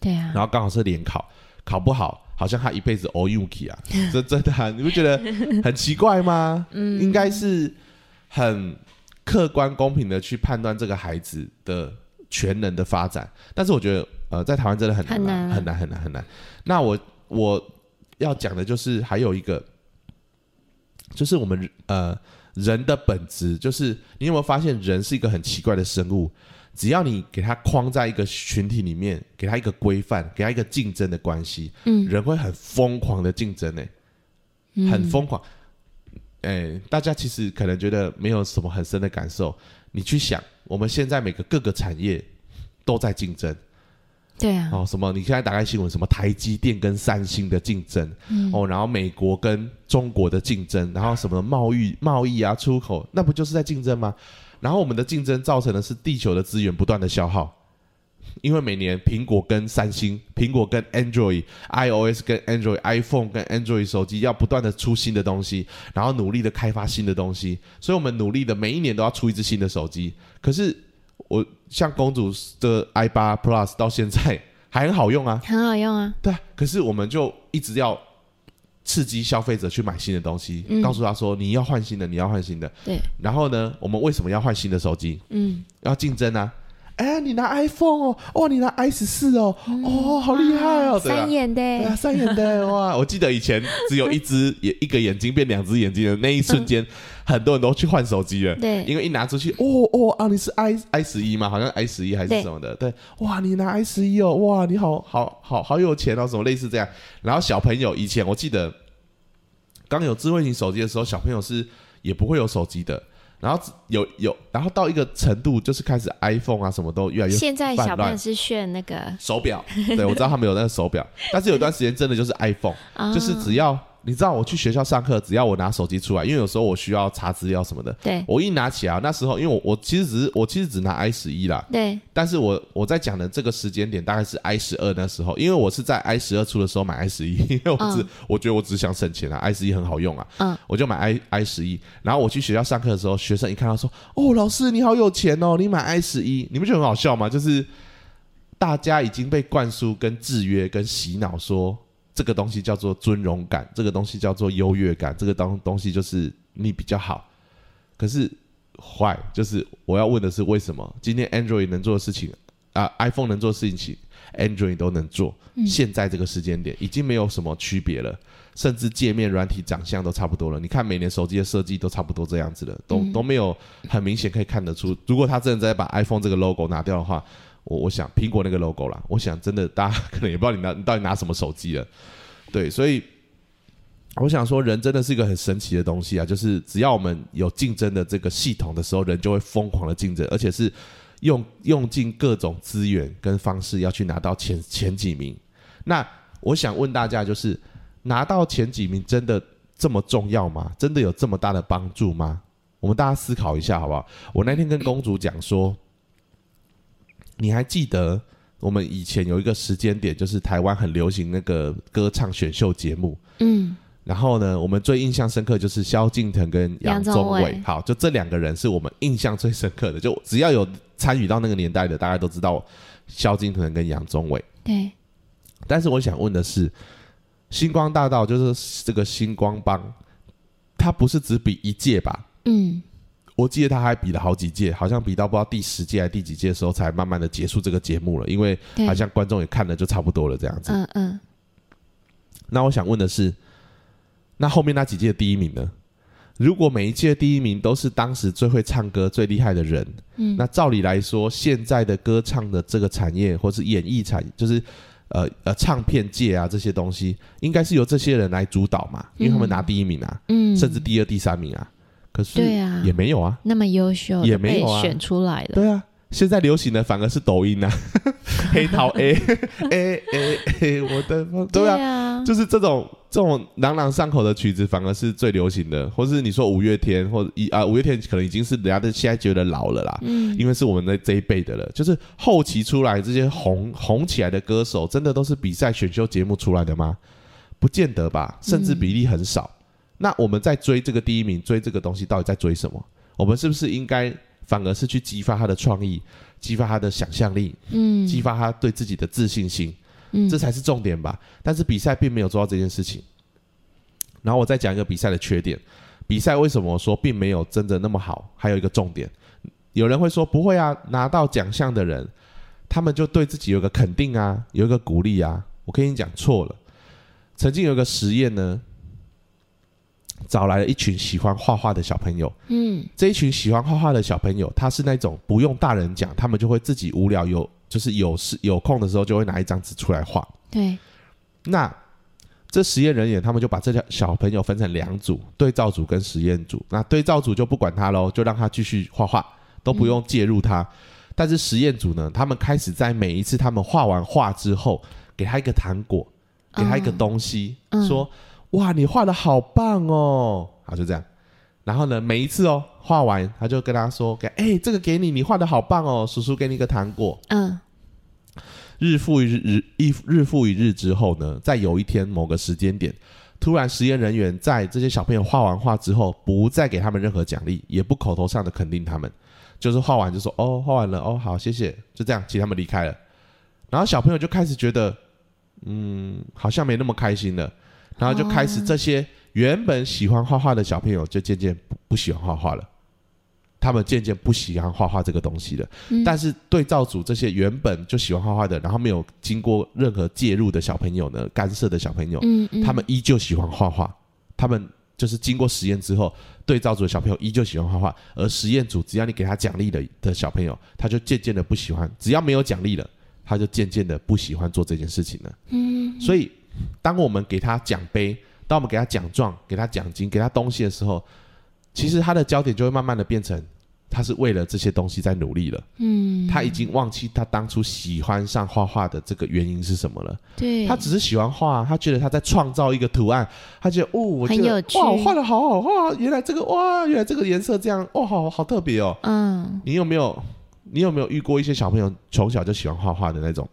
对啊，然后刚好是联考，考不好，好像他一辈子 all you k 啊，这真的、啊，你不觉得很奇怪吗？嗯，应该是很客观公平的去判断这个孩子的全能的发展，但是我觉得呃，在台湾真的很难啊、很难啊。很难很难很难。那我我要讲的就是还有一个就是我们呃人的本质，就是你有没有发现人是一个很奇怪的生物？只要你给他框在一个群体里面，给他一个规范，给他一个竞争的关系，嗯人会很疯狂的竞争呢、很疯狂。哎、大家其实可能觉得没有什么很深的感受，你去想，我们现在每个各个产业都在竞争对啊，哦，什么？你现在打开新闻，什么台积电跟三星的竞争，哦，然后美国跟中国的竞争，然后什么贸易贸易啊、出口，那不就是在竞争吗？然后我们的竞争造成的是地球的资源不断的消耗，因为每年苹果跟三星、苹果跟 Android、iOS 跟 Android、iPhone 跟 Android 手机要不断的出新的东西，然后努力的开发新的东西，所以我们努力的每一年都要出一只新的手机。可是我像公主的 i 八 Plus 到现在还很好用啊，很好用啊。对啊，可是我们就一直要刺激消费者去买新的东西，嗯告诉他说你要换新的，你要换新的。对，然后呢，我们为什么要换新的手机？嗯，要竞争啊！哎，你拿 iPhone 哦，哦，你拿 i 十四哦，哦，好厉害哦，三。眼对啊，的，三眼的哇！我记得以前只有一只眼 一个眼睛变两只眼睛的那一瞬间，很多人都去换手机了。对因为一拿出去，哦哦啊，你是 i i 十一吗？好像 i 十一还是什么的。对，哇，你拿 i 十一哦，哇，你好好好好有钱哦，什么类似这样。然后小朋友以前我记得刚有智慧型手机的时候，小朋友是也不会有手机的。然后有有，然后到一个程度，就是开始 iPhone 啊什么都越来越现在小朋友是炫那个，手表，对我知道他们有那个手表，但是有段时间真的就是 iPhone，、啊就是只要你知道我去学校上课，只要我拿手机出来，因为有时候我需要查资料什么的，对我一拿起来，那时候因为我我其实只是我其实只拿 i 十一啦，对，但是我我在讲的这个时间点大概是 i 十二那时候，因为我是在 i 十二出的时候买 i 十一，因为我只、我觉得我只想省钱啊，i 十一很好用啊，嗯，我就买 i i 十一，然后我去学校上课的时候，学生一看到说，哦，老师你好有钱哦，你买 i 十一，你不觉得很好笑吗？就是大家已经被灌输、跟制约、跟洗脑说。这个东西叫做尊荣感，这个东西叫做优越感，这个东东西就是你比较好。可是坏，就是我要问的是，为什么今天 Android 能做的事情啊、i p h o n e 能做的事情，Android 都能做？现在这个时间点已经没有什么区别了，甚至界面、软体、长相都差不多了。你看每年手机的设计都差不多这样子了，都、都没有很明显可以看得出。如果他真的在把 iPhone 这个 logo 拿掉的话，我我想苹果那个 logo 啦，我想真的大家 可能也不知道你拿你到底拿什么手机了。对，所以我想说，人真的是一个很神奇的东西啊！就是只要我们有竞争的这个系统的时候，人就会疯狂的竞争，而且是用用尽各种资源跟方式要去拿到前前几名。那我想问大家，就是拿到前几名真的这么重要吗？真的有这么大的帮助吗？我们大家思考一下好不好？我那天跟公主讲说，你还记得我们以前有一个时间点，就是台湾很流行那个歌唱选秀节目，嗯，然后呢，我们最印象深刻就是萧敬腾跟杨宗纬。好，就这两个人是我们印象最深刻的。就只要有参与到那个年代的，大家都知道萧敬腾跟杨宗纬。对，但是我想问的是，星光大道就是这个星光帮，它不是只比一届吧？嗯，我记得他还比了好几届，好像比到不知道第十届还是第几届的时候，才慢慢的结束这个节目了。因为好像观众也看了就差不多了这样子。嗯嗯，那我想问的是，那后面那几届第一名呢？如果每一届第一名都是当时最会唱歌、最厉害的人，嗯那照理来说，现在的歌唱的这个产业，或是演艺产，就是呃呃唱片界啊这些东西，应该是由这些人来主导嘛，因为他们拿第一名啊，嗯，甚至第二、第三名啊。可是对啊。也没有啊，那么优秀也没有啊。选出来了，对啊，现在流行的反而是抖音啊，黑桃 A A A A，我的对啊，啊，就是这种这种朗朗上口的曲子，反而是最流行的，或是你说五月天，或者一啊五月天可能已经是人家的现在觉得老了啦，嗯，因为是我们的这一辈的了。就是后期出来这些红红起来的歌手，真的都是比赛选秀节目出来的吗？不见得吧，甚至比例很少。那我们在追这个第一名，追这个东西到底在追什么？我们是不是应该反而是去激发他的创意，激发他的想象力，嗯激发他对自己的自信心？嗯这才是重点吧。但是比赛并没有做到这件事情。然后我再讲一个比赛的缺点，比赛为什么说并没有真的那么好？还有一个重点，有人会说不会啊，拿到奖项的人，他们就对自己有个肯定啊，有一个鼓励啊。我跟你讲错了，曾经有一个实验呢，找来了一群喜欢画画的小朋友。嗯这一群喜欢画画的小朋友，他是那种不用大人讲，他们就会自己无聊有就是有事有空的时候就会拿一张纸出来画。对，那这实验人员他们就把这条小朋友分成两组，对照组跟实验组。那对照组就不管他喽，就让他继续画画，都不用介入他。但是实验组呢，他们开始在每一次他们画完画之后，给他一个糖果，给他一个东西，嗯说：“哇，你画的好棒哦！”好，就这样。然后呢，每一次哦画完，他就跟他说：“给哎、这个给你，你画的好棒哦，叔叔给你一个糖果。”嗯日复一日，日一日复一日之后呢，在有一天某个时间点，突然实验人员在这些小朋友画完画之后，不再给他们任何奖励，也不口头上的肯定他们，就是画完就说哦，画完了，哦，好，谢谢，就这样，请他们离开了。然后小朋友就开始觉得，嗯，好像没那么开心了，然后就开始哦这些原本喜欢画画的小朋友，就渐渐不不喜欢画画了。他们渐渐不喜欢画画这个东西了。嗯但是对照组这些原本就喜欢画画的，然后没有经过任何介入的小朋友呢，干涉的小朋友，嗯嗯，他们依旧喜欢画画。他们就是经过实验之后，对照组的小朋友依旧喜欢画画，而实验组只要你给他奖励的的小朋友，他就渐渐的不喜欢。只要没有奖励了，他就渐渐的不喜欢做这件事情了。嗯所以，当我们给他奖杯，当我们给他奖状、给他奖金、给他东西的时候，其实他的焦点就会慢慢的变成，他是为了这些东西在努力了。嗯，他已经忘记他当初喜欢上画画的这个原因是什么了。对，他只是喜欢画，他觉得他在创造一个图案，他觉得哦，我觉得哇，我画的好好画，原来这个哇，原来这个颜色这样，哦，好好特别哦。嗯你有没有你有没有遇过一些小朋友从小就喜欢画画的那种？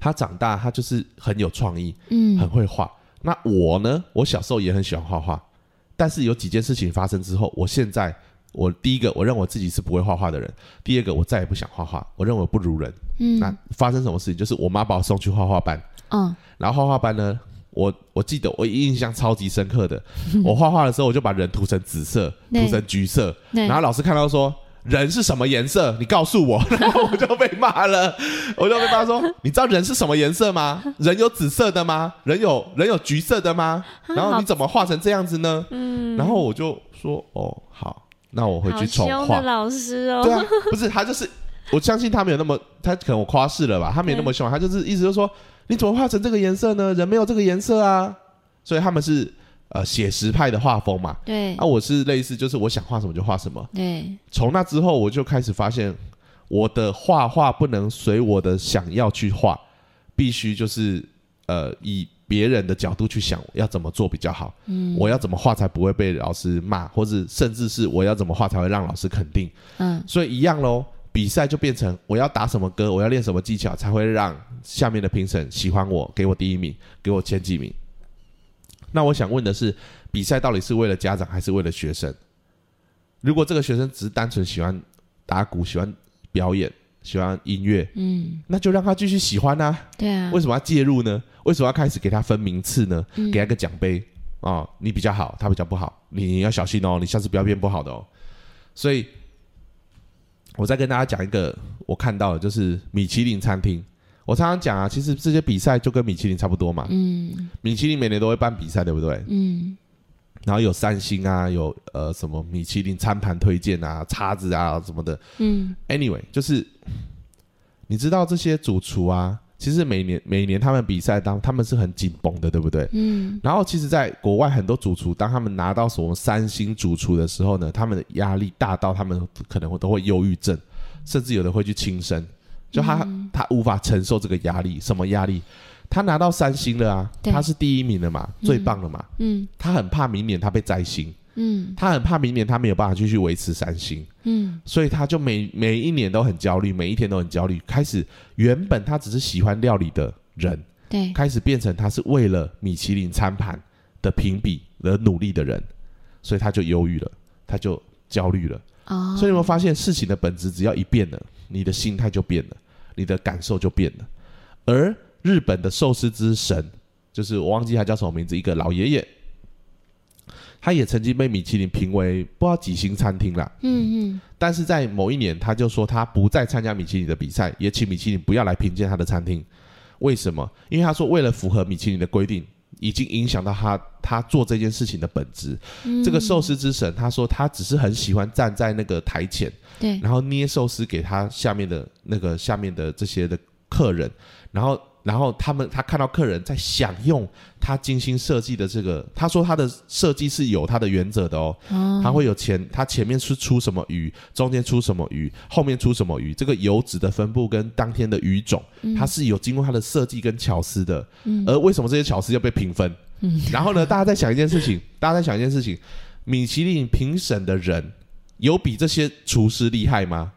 他长大他就是很有创意，嗯很嗯会画。那我呢？我小时候也很喜欢画画，但是有几件事情发生之后，我现在我第一个我认为自己是不会画画的人，第二个我再也不想画画，我认为不如人。那嗯发生什么事情？就是我妈把我送去画画班，嗯然后画画班呢，我我记得我印象超级深刻的，我画画的时候我就把人涂成紫色，对涂成橘色，然后老师看到说。人是什么颜色？你告诉我，然后我就被骂了。我就被骂说：“你知道人是什么颜色吗？人有紫色的吗？人有人有橘色的吗？然后你怎么画成这样子呢？”嗯，然后我就说：“哦，好，那我回去重画。老师哦，对啊，不是他就是，我相信他没有那么，他可能我夸饰了吧，他没有那么凶，他就是意思就是说，你怎么画成这个颜色呢？人没有这个颜色啊，所以他们是呃写实派的画风嘛，对啊，我是类似就是我想画什么就画什么。对，从那之后，我就开始发现，我的画画不能随我的想要去画，必须就是呃以别人的角度去想要怎么做比较好，嗯我要怎么画才不会被老师骂，或者甚至是我要怎么画才会让老师肯定。嗯所以一样喽，比赛就变成我要打什么歌，我要练什么技巧，才会让下面的评审喜欢我，给我第一名，给我前几名。那我想问的是，比赛到底是为了家长还是为了学生？如果这个学生只是单纯喜欢打鼓、喜欢表演、喜欢音乐，嗯，那就让他继续喜欢啊。对啊，为什么要介入呢？为什么要开始给他分名次呢？嗯给他个奖杯啊、你比较好，他比较不好，你要小心哦，你下次不要变不好的哦。所以，我再跟大家讲一个我看到的，就是米其林餐厅。我常常讲啊，其实这些比赛就跟米其林差不多嘛。嗯米其林每年都会办比赛，对不对？嗯然后有三星啊，有呃什么米其林餐盘推荐啊、叉子啊什么的。嗯 Anyway，就是你知道这些主厨啊，其实每年每年他们比赛当他们是很紧绷的，对不对？嗯然后其实，在国外很多主厨，当他们拿到什么三星主厨的时候呢，他们的压力大到他们可能会都会忧郁症，甚至有的会去轻生，就他、他无法承受这个压力。什么压力？他拿到三星了啊，他是第一名了嘛，最棒了嘛。嗯他很怕明年他被摘星，嗯他很怕明年他没有办法继续维持三星。嗯所以他就每每一年都很焦虑，每一天都很焦虑。开始原本他只是喜欢料理的人，对，开始变成他是为了米其林餐盘的评比而努力的人，所以他就忧郁了，他就焦虑了。哦，所以你有没有发现，事情的本质只要一变了，你的心态就变了，你的感受就变了。而日本的寿司之神，就是我忘记他叫什么名字，一个老爷爷，他也曾经被米其林评为不知道几星餐厅啦。嗯嗯但是在某一年，他就说他不再参加米其林的比赛，也请米其林不要来评鉴他的餐厅。为什么？因为他说为了符合米其林的规定，已经影响到他他做这件事情的本质。嗯这个寿司之神他说他只是很喜欢站在那个台前，对，然后捏寿司给他下面的那个下面的这些的客人，然后然后他们他看到客人在享用他精心设计的这个，他说他的设计是有他的原则的哦，哦，他会有前他前面是出什么鱼，中间出什么鱼，后面出什么鱼，这个油脂的分布跟当天的鱼种，它是有经过它的设计跟巧思的。嗯而为什么这些巧思要被评分？嗯 然后呢，大家在想一件事情，大家在想一件事情，米其林评审的人有比这些厨师厉害吗？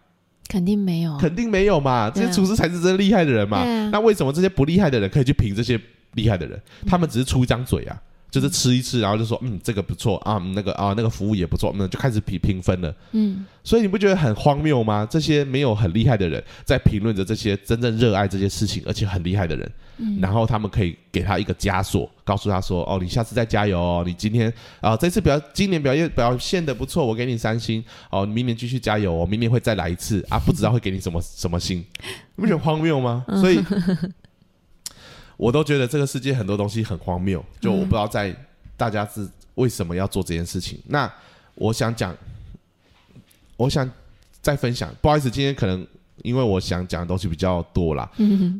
肯定没有，肯定没有嘛，这些厨师才是真厉害的人嘛。啊那为什么这些不厉害的人可以去评这些厉害的人？嗯他们只是出一张嘴啊，就是吃一次，然后就说嗯这个不错啊，嗯那个啊那个服务也不错，那就开始比评分了。嗯，所以你不觉得很荒谬吗？这些没有很厉害的人在评论着这些真正热爱这些事情而且很厉害的人，嗯然后他们可以给他一个枷锁，告诉他说：“哦，你下次再加油哦，你今天啊、这次表今年表现表现的不错，我给你三星哦，明年继续加油哦，明年会再来一次啊，不知道会给你什么什么星，你不觉得荒谬吗？所以。我都觉得这个世界很多东西很荒谬，就我不知道在大家是为什么要做这件事情。那我想讲，我想再分享，不好意思，今天可能因为我想讲的东西比较多啦，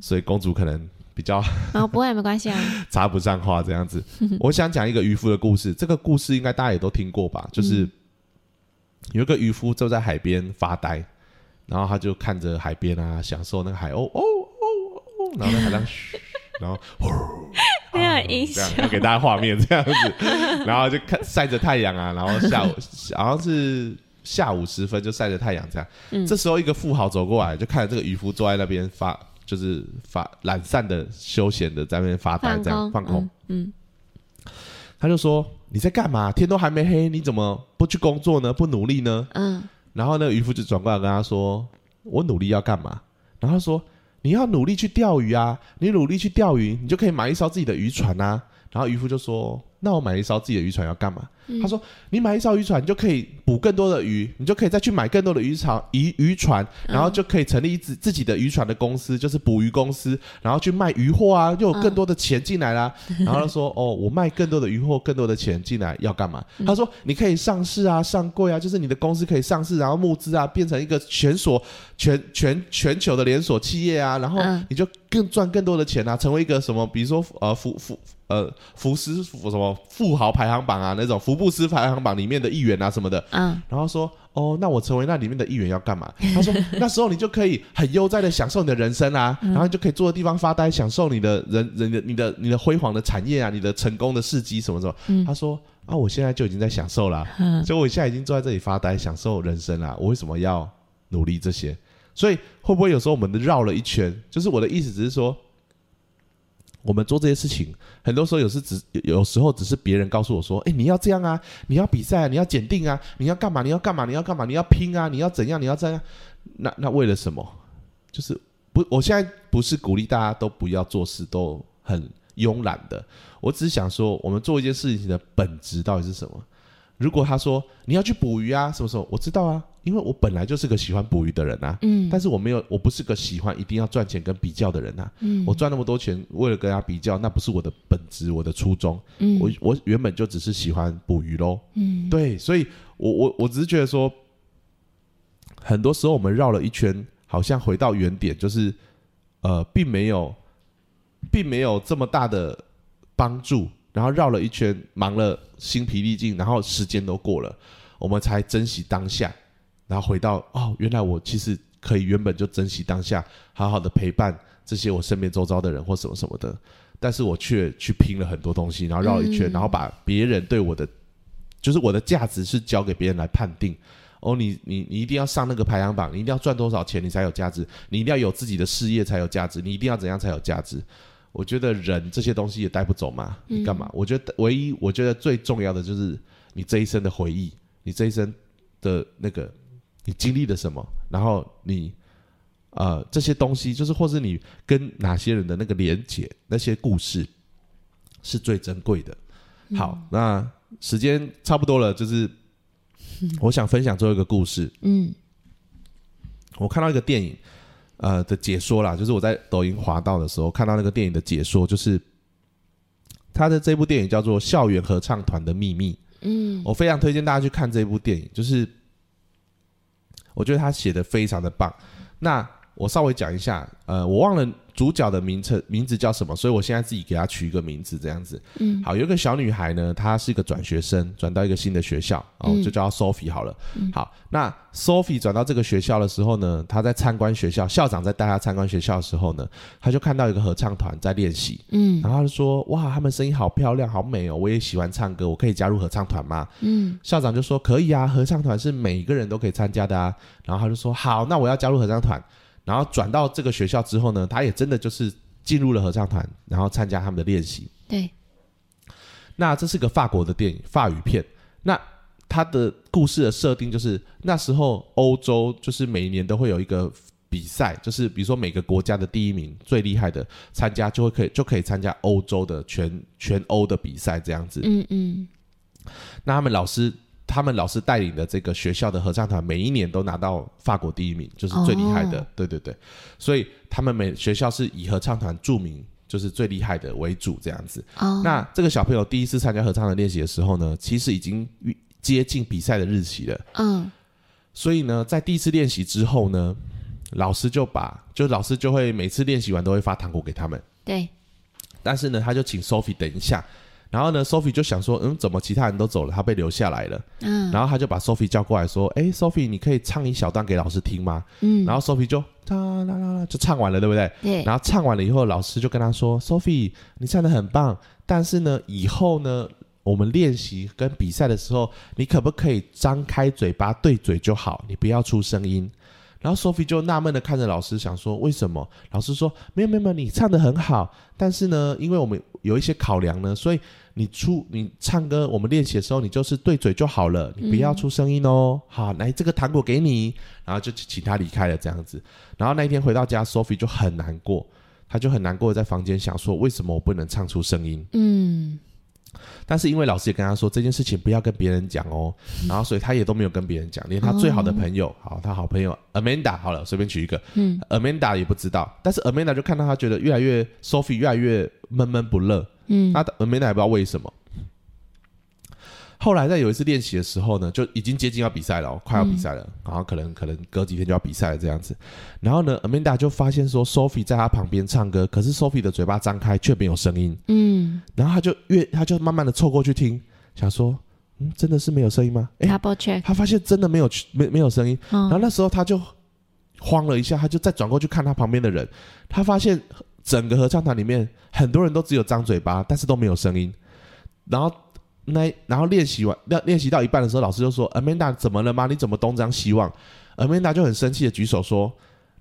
所以公主可能比较哦，不会，没关系啊，插不上话这样子。我想讲一个渔夫的故事，这个故事应该大家也都听过吧？就是有一个渔夫坐在海边发呆，然后他就看着海边啊，享受那个海鸥哦哦哦，然后在海上嘘，然后呼，没有音响要给大家画面 这样子，然后就看晒着太阳啊，然后下午好像是下午时分就晒着太阳这样。嗯这时候一个富豪走过来，就看着这个渔夫坐在那边发，就是发懒散的、休闲的在那边发呆，这样，放空。嗯，他就说：“你在干嘛？天都还没黑，你怎么不去工作呢？不努力呢嗯嗯，？”然后那个渔夫就转过来跟他说：“我努力要干嘛？”然后他说：“你要努力去钓鱼啊！你努力去钓鱼，你就可以买一艘自己的渔船啊。”然后渔夫就说：“那我买一艘自己的渔船要干嘛？”他说：“你买一艘渔船，你就可以捕更多的鱼，你就可以再去买更多的渔场渔渔船，然后就可以成立自自己的渔船的公司，就是捕鱼公司，然后去卖渔货啊，又有更多的钱进来啦。然后他说：“哦，我卖更多的渔货，更多的钱进来要干嘛？”他说：“你可以上市啊，上柜啊，就是你的公司可以上市，然后募资啊，变成一个全所全全全球的连锁企业啊，然后嗯。你就更赚更多的钱啊，成为一个什么，比如说呃福福呃福斯福什么富豪排行榜啊那种福布斯排行榜里面的一员啊什么的。”嗯，然后说：“哦，那我成为那里面的一员要干嘛？”他说：“那时候你就可以很悠哉的享受你的人生啊，然后你就可以坐的地方发呆，享受你的人人的你的你的辉煌的产业啊，你的成功的事迹什么什么。他说：“啊，我现在就已经在享受啦、所以我现在已经坐在这里发呆，享受人生了、我为什么要努力这些？所以会不会有时候我们绕了一圈？就是我的意思只是说。”我们做这些事情，很多时候有时只有时候只是别人告诉我说：“哎、你要这样啊，你要比赛啊，你要检定啊，你要干嘛？你要干嘛？你要干嘛？你要拼啊，你要怎样？你要这样？那那为了什么？就是不，我现在不是鼓励大家都不要做事，都很慵懒的。我只是想说，我们做一件事情的本质到底是什么？如果他说你要去捕鱼啊，什么时候？我知道啊，因为我本来就是个喜欢捕鱼的人啊。嗯，但是我没有，我不是个喜欢一定要赚钱跟比较的人啊。嗯我赚那么多钱，为了跟他比较，那不是我的本质，我的初衷。嗯我我原本就只是喜欢捕鱼喽。嗯对，所以我我我只是觉得说，很多时候我们绕了一圈，好像回到原点，就是呃，并没有，并没有这么大的帮助，然后绕了一圈，忙了心疲力尽，然后时间都过了，我们才珍惜当下，然后回到哦，原来我其实可以原本就珍惜当下，好好的陪伴这些我身边周遭的人或什么什么的，但是我却去拼了很多东西，然后绕了一圈，嗯然后把别人对我的，就是我的价值是交给别人来判定。哦，你你你一定要上那个排行榜，你一定要赚多少钱你才有价值，你一定要有自己的事业才有价值，你一定要怎样才有价值？我觉得人这些东西也带不走嘛，你干嘛？我觉得唯一我觉得最重要的就是你这一生的回忆，你这一生的那个你经历了什么，然后你呃这些东西，就是或是你跟哪些人的那个连结，那些故事是最珍贵的。好，那时间差不多了，就是 我想分享最后一个故事。嗯我看到一个电影，呃的解说啦，就是我在抖音滑到的时候看到那个电影的解说，就是他的这部电影叫做《校园合唱团的秘密》，嗯我非常推荐大家去看这部电影，就是我觉得他写的非常的棒。那我稍微讲一下，呃，我忘了主角的名称名字叫什么，所以我现在自己给他取一个名字，这样子。嗯好，有一个小女孩呢，她是一个转学生，转到一个新的学校，哦，嗯就叫她 Sophie 好了。好，那 Sophie 转到这个学校的时候呢，她在参观学校，校长在带她参观学校的时候呢，她就看到一个合唱团在练习，嗯然后她就说：“哇，他们声音好漂亮，好美哦，我也喜欢唱歌，我可以加入合唱团吗？”嗯校长就说：“可以啊，合唱团是每个人都可以参加的啊。”然后她就说：“好，那我要加入合唱团。”然后转到这个学校之后呢，他也真的就是进入了合唱团，然后参加他们的练习。对，那这是个法国的电影，法语片。那它的故事的设定就是那时候欧洲就是每一年都会有一个比赛，就是比如说每个国家的第一名最厉害的参加就会可以就可以参加欧洲的全全欧的比赛这样子。嗯嗯那他们老师他们老师带领的这个学校的合唱团，每一年都拿到法国第一名，就是最厉害的。哦对对对，所以他们每学校是以合唱团著名，就是最厉害的为主这样子。哦，那这个小朋友第一次参加合唱团练习的时候呢，其实已经接近比赛的日期了。嗯所以呢，在第一次练习之后呢，老师就把就老师就会每次练习完都会发糖果给他们。对，但是呢，他就请 Sophie 等一下。然后呢，Sophie 就想说，嗯，怎么其他人都走了，他被留下来了？嗯然后他就把 Sophie 叫过来说：“哎，Sophie，你可以唱一小段给老师听吗？”嗯，然后 Sophie 就啦啦啦啦就唱完了，对不对？对，然后唱完了以后，老师就跟他说：“Sophie，你唱的很棒，但是呢，以后呢，我们练习跟比赛的时候，你可不可以张开嘴巴对嘴就好，你不要出声音。”然后 Sophie 就纳闷的看着老师，想说为什么？老师说：“没有没有没有，你唱的很好，但是呢，因为我们有一些考量呢，所以你出你唱歌，我们练习的时候，你就是对嘴就好了，你不要出声音哦。好，来这个糖果给你，然后就请他离开了这样子。然后那一天回到家，Sophie 就很难过，他就很难过的在房间想说，为什么我不能唱出声音？嗯。但是因为老师也跟他说这件事情不要跟别人讲哦，然后所以他也都没有跟别人讲，连他最好的朋友，好，他好朋友 Amanda 好了，随便取一个。嗯，Amanda 也不知道，但是 Amanda 就看到他觉得越来越 Sophie 越来越闷闷不乐，嗯那 Amanda 也不知道为什么。后来在有一次练习的时候呢，就已经接近要比赛了哦，快要比赛了，然后可能可能隔几天就要比赛了这样子。然后呢，Amanda 就发现说，Sophie 在他旁边唱歌，可是 Sophie 的嘴巴张开却没有声音。嗯然后他就越他就慢慢的凑过去听，想说，嗯，真的是没有声音吗？诶，，double check，他发现真的没有没没有声音。然后嗯那时候他就慌了一下，他就再转过去看他旁边的人，他发现整个合唱团里面很多人都只有张嘴巴，但是都没有声音。然后那然后练习完练练习到一半的时候，老师就说：“Amanda 怎么了吗？你怎么东张西望？”Amanda 就很生气的举手说：“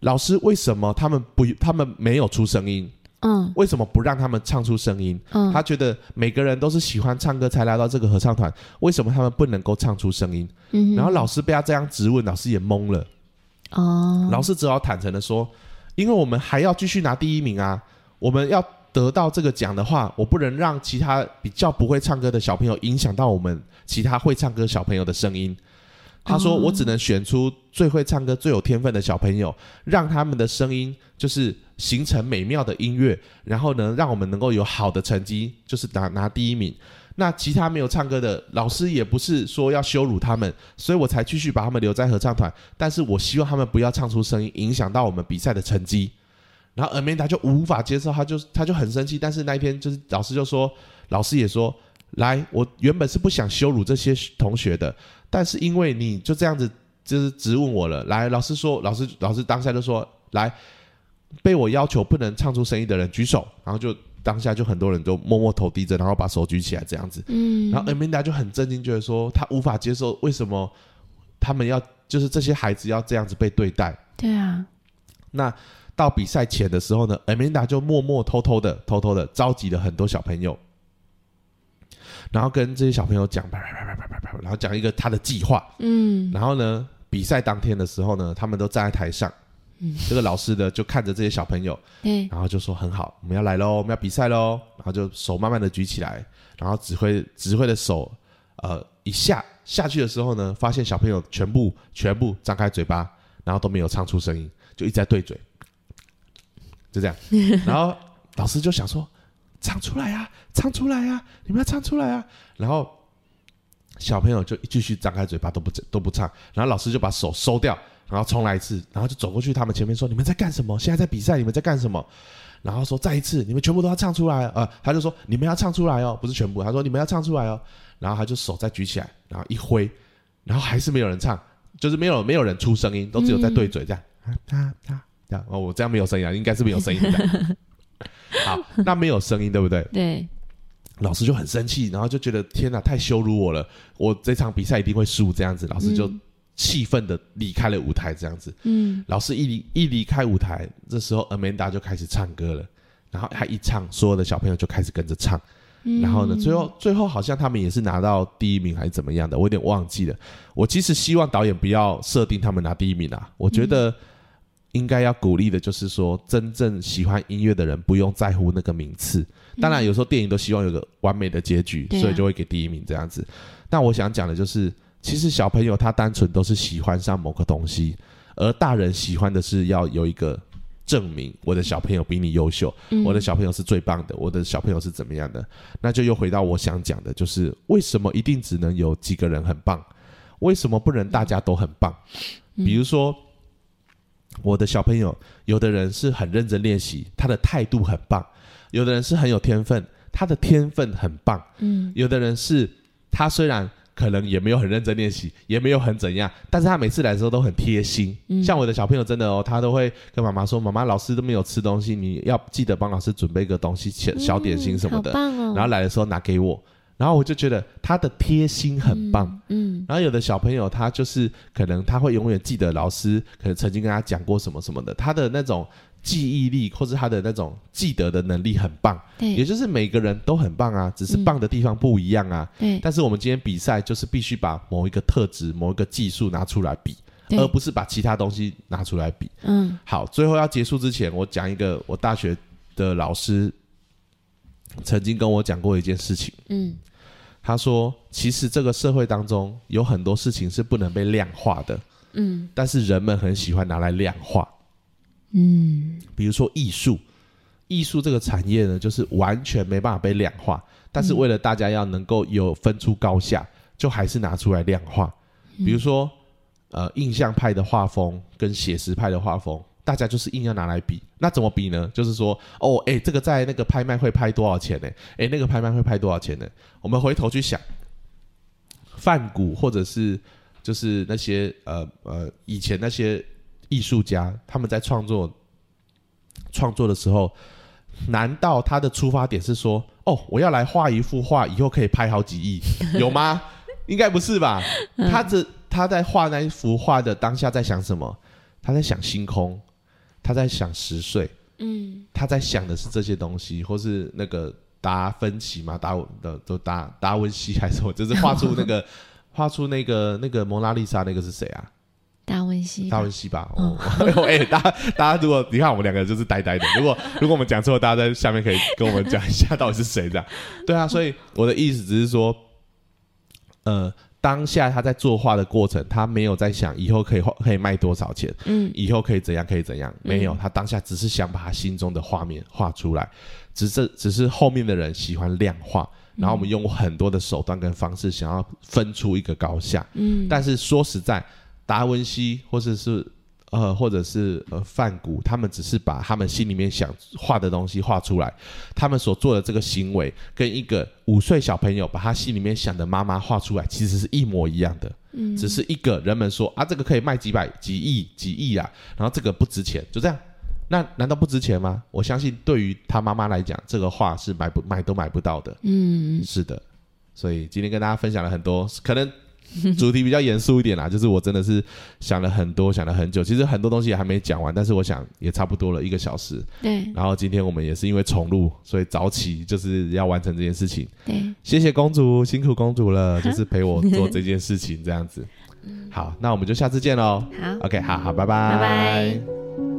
老师，为什么他们不他们没有出声音？嗯为什么不让他们唱出声音？”嗯，他觉得每个人都是喜欢唱歌才来到这个合唱团，为什么他们不能够唱出声音？嗯然后老师被他这样质问，老师也懵了。哦，老师只好坦诚的说，因为我们还要继续拿第一名啊，我们要得到这个奖的话，我不能让其他比较不会唱歌的小朋友影响到我们其他会唱歌小朋友的声音。他说：“哦我只能选出最会唱歌、最有天分的小朋友，让他们的声音就是形成美妙的音乐，然后呢，让我们能够有好的成绩，就是拿拿第一名。那其他没有唱歌的老师也不是说要羞辱他们，所以我才继续把他们留在合唱团。但是我希望他们不要唱出声音，影响到我们比赛的成绩。然后 Amanda 就无法接受，他就他就很生气。但是那一天就是老师就说，老师也说，来，我原本是不想羞辱这些同学的，但是因为你就这样子就是质问我了，来，老师说，老师老师当下就说，来，被我要求不能唱出声音的人举手，然后就当下就很多人都默默头低着，然后把手举起来这样子。嗯，然后 Amanda 就很震惊，觉得说他无法接受为什么他们要就是这些孩子要这样子被对待。对啊，那到比赛前的时候呢，Amanda 就默默偷偷的、偷偷的召集了很多小朋友，然后跟这些小朋友讲，啪啪啪啪啪啪啪，然后讲一个他的计划。嗯然后呢，比赛当天的时候呢，他们都站在台上，嗯这个老师呢就看着这些小朋友，对，然后就说很好，我们要来喽，我们要比赛喽，然后就手慢慢的举起来，然后指挥指挥的手，呃，一下下去的时候呢，发现小朋友全部全部张开嘴巴，然后都没有唱出声音，就一直在对嘴，就这样，然后老师就想说，唱出来啊，唱出来啊，你们要唱出来啊。然后小朋友就继续张开嘴巴都不都不唱，然后老师就把手收掉，然后重来一次，然后就走过去他们前面说：“你们在干什么？现在在比赛，你们在干什么？”然后说：“再一次，你们全部都要唱出来。”呃，他就说：“你们要唱出来哦，不是全部。”他说：“你们要唱出来哦。”然后他就手再举起来，然后一挥，然后还是没有人唱，就是没有没有人出声音，都只有在对嘴这样。他他这样哦，我这样没有声音啊，应该是没有声音的。好，那没有声音，对不对？对。老师就很生气，然后就觉得天哪，太羞辱我了！我这场比赛一定会输，这样子，老师就气愤的离开了舞台，这样子。嗯。老师一离一离开舞台，这时候 Amanda 就开始唱歌了，然后他一唱，所有的小朋友就开始跟着唱。然后呢，最后最后好像他们也是拿到第一名还是怎么样的，我有点忘记了。我其实希望导演不要设定他们拿第一名啊，我觉得。应该要鼓励的就是说，真正喜欢音乐的人不用在乎那个名次。当然，有时候电影都希望有个完美的结局，所以就会给第一名这样子。但我想讲的就是，其实小朋友他单纯都是喜欢上某个东西，而大人喜欢的是要有一个证明，我的小朋友比你优秀，我的小朋友是最棒的，我的小朋友是怎么样的？那就又回到我想讲的，就是为什么一定只能有几个人很棒？为什么不能大家都很棒？比如说。我的小朋友，有的人是很认真练习，他的态度很棒；有的人是很有天分，他的天分很棒。嗯，有的人是他虽然可能也没有很认真练习，也没有很怎样，但是他每次来的时候都很贴心。像我的小朋友真的哦，他都会跟妈妈说：“妈妈，老师都没有吃东西，你要记得帮老师准备个东西，小小点心什么的。”然后来的时候拿给我。然后我就觉得他的贴心很棒，嗯，然后有的小朋友他就是可能他会永远记得老师可能曾经跟他讲过什么什么的，他的那种记忆力或是他的那种记得的能力很棒，对，也就是每个人都很棒啊，只是棒的地方不一样啊，对。但是我们今天比赛就是必须把某一个特质、某一个技术拿出来比，而不是把其他东西拿出来比。嗯，好，最后要结束之前，我讲一个我大学的老师曾经跟我讲过一件事情，嗯。他说：“其实这个社会当中有很多事情是不能被量化的，嗯，但是人们很喜欢拿来量化，嗯，比如说艺术，艺术这个产业呢，就是完全没办法被量化，但是为了大家要能够有分出高下，就还是拿出来量化，比如说，呃，印象派的画风跟写实派的画风。”大家就是硬要拿来比，那怎么比呢？就是说，哦，哎，这个在那个拍卖会拍多少钱呢？哎，那个拍卖会拍多少钱呢？我们回头去想，梵谷或者是就是那些呃呃以前那些艺术家，他们在创作创作的时候，难道他的出发点是说，哦，我要来画一幅画，以后可以拍好几亿，有吗？应该不是吧？他这他在画那一幅画的当下在想什么？他在想星空。他在想十岁，嗯，他在想的是这些东西，或是那个达芬奇嘛，达的都达达文西还是我，就是画出那个 画出那个那个蒙娜丽莎那个是谁啊？达文西，达文西吧。哦，哎，大家大家如果你看我们两个就是呆呆的，如果 如果我们讲错，大家在下面可以跟我们讲一下到底是谁这样。对啊，所以我的意思只是说，呃。当下他在作画的过程，他没有在想以后可以画可以卖多少钱，嗯，以后可以怎样可以怎样，没有，他当下只是想把他心中的画面画出来，只是只是后面的人喜欢量化，然后我们用很多的手段跟方式想要分出一个高下，嗯，但是说实在，达文西或者是。呃，或者是呃，范谷，他们只是把他们心里面想画的东西画出来，他们所做的这个行为，跟一个五岁小朋友把他心里面想的妈妈画出来，其实是一模一样的。嗯，只是一个人们说啊，这个可以卖几百、几亿、几亿啊，然后这个不值钱，就这样。那难道不值钱吗？我相信对于他妈妈来讲，这个画是买不买都买不到的。嗯，是的。所以今天跟大家分享了很多，可能。主题比较严肃一点啦，就是我真的是想了很多，想了很久。其实很多东西也还没讲完，但是我想也差不多了一个小时。对。然后今天我们也是因为重录，所以早起就是要完成这件事情。对。谢谢公主，辛苦公主了，就是陪我做这件事情这样子。好，那我们就下次见喽。好。OK，好好，拜拜。拜拜。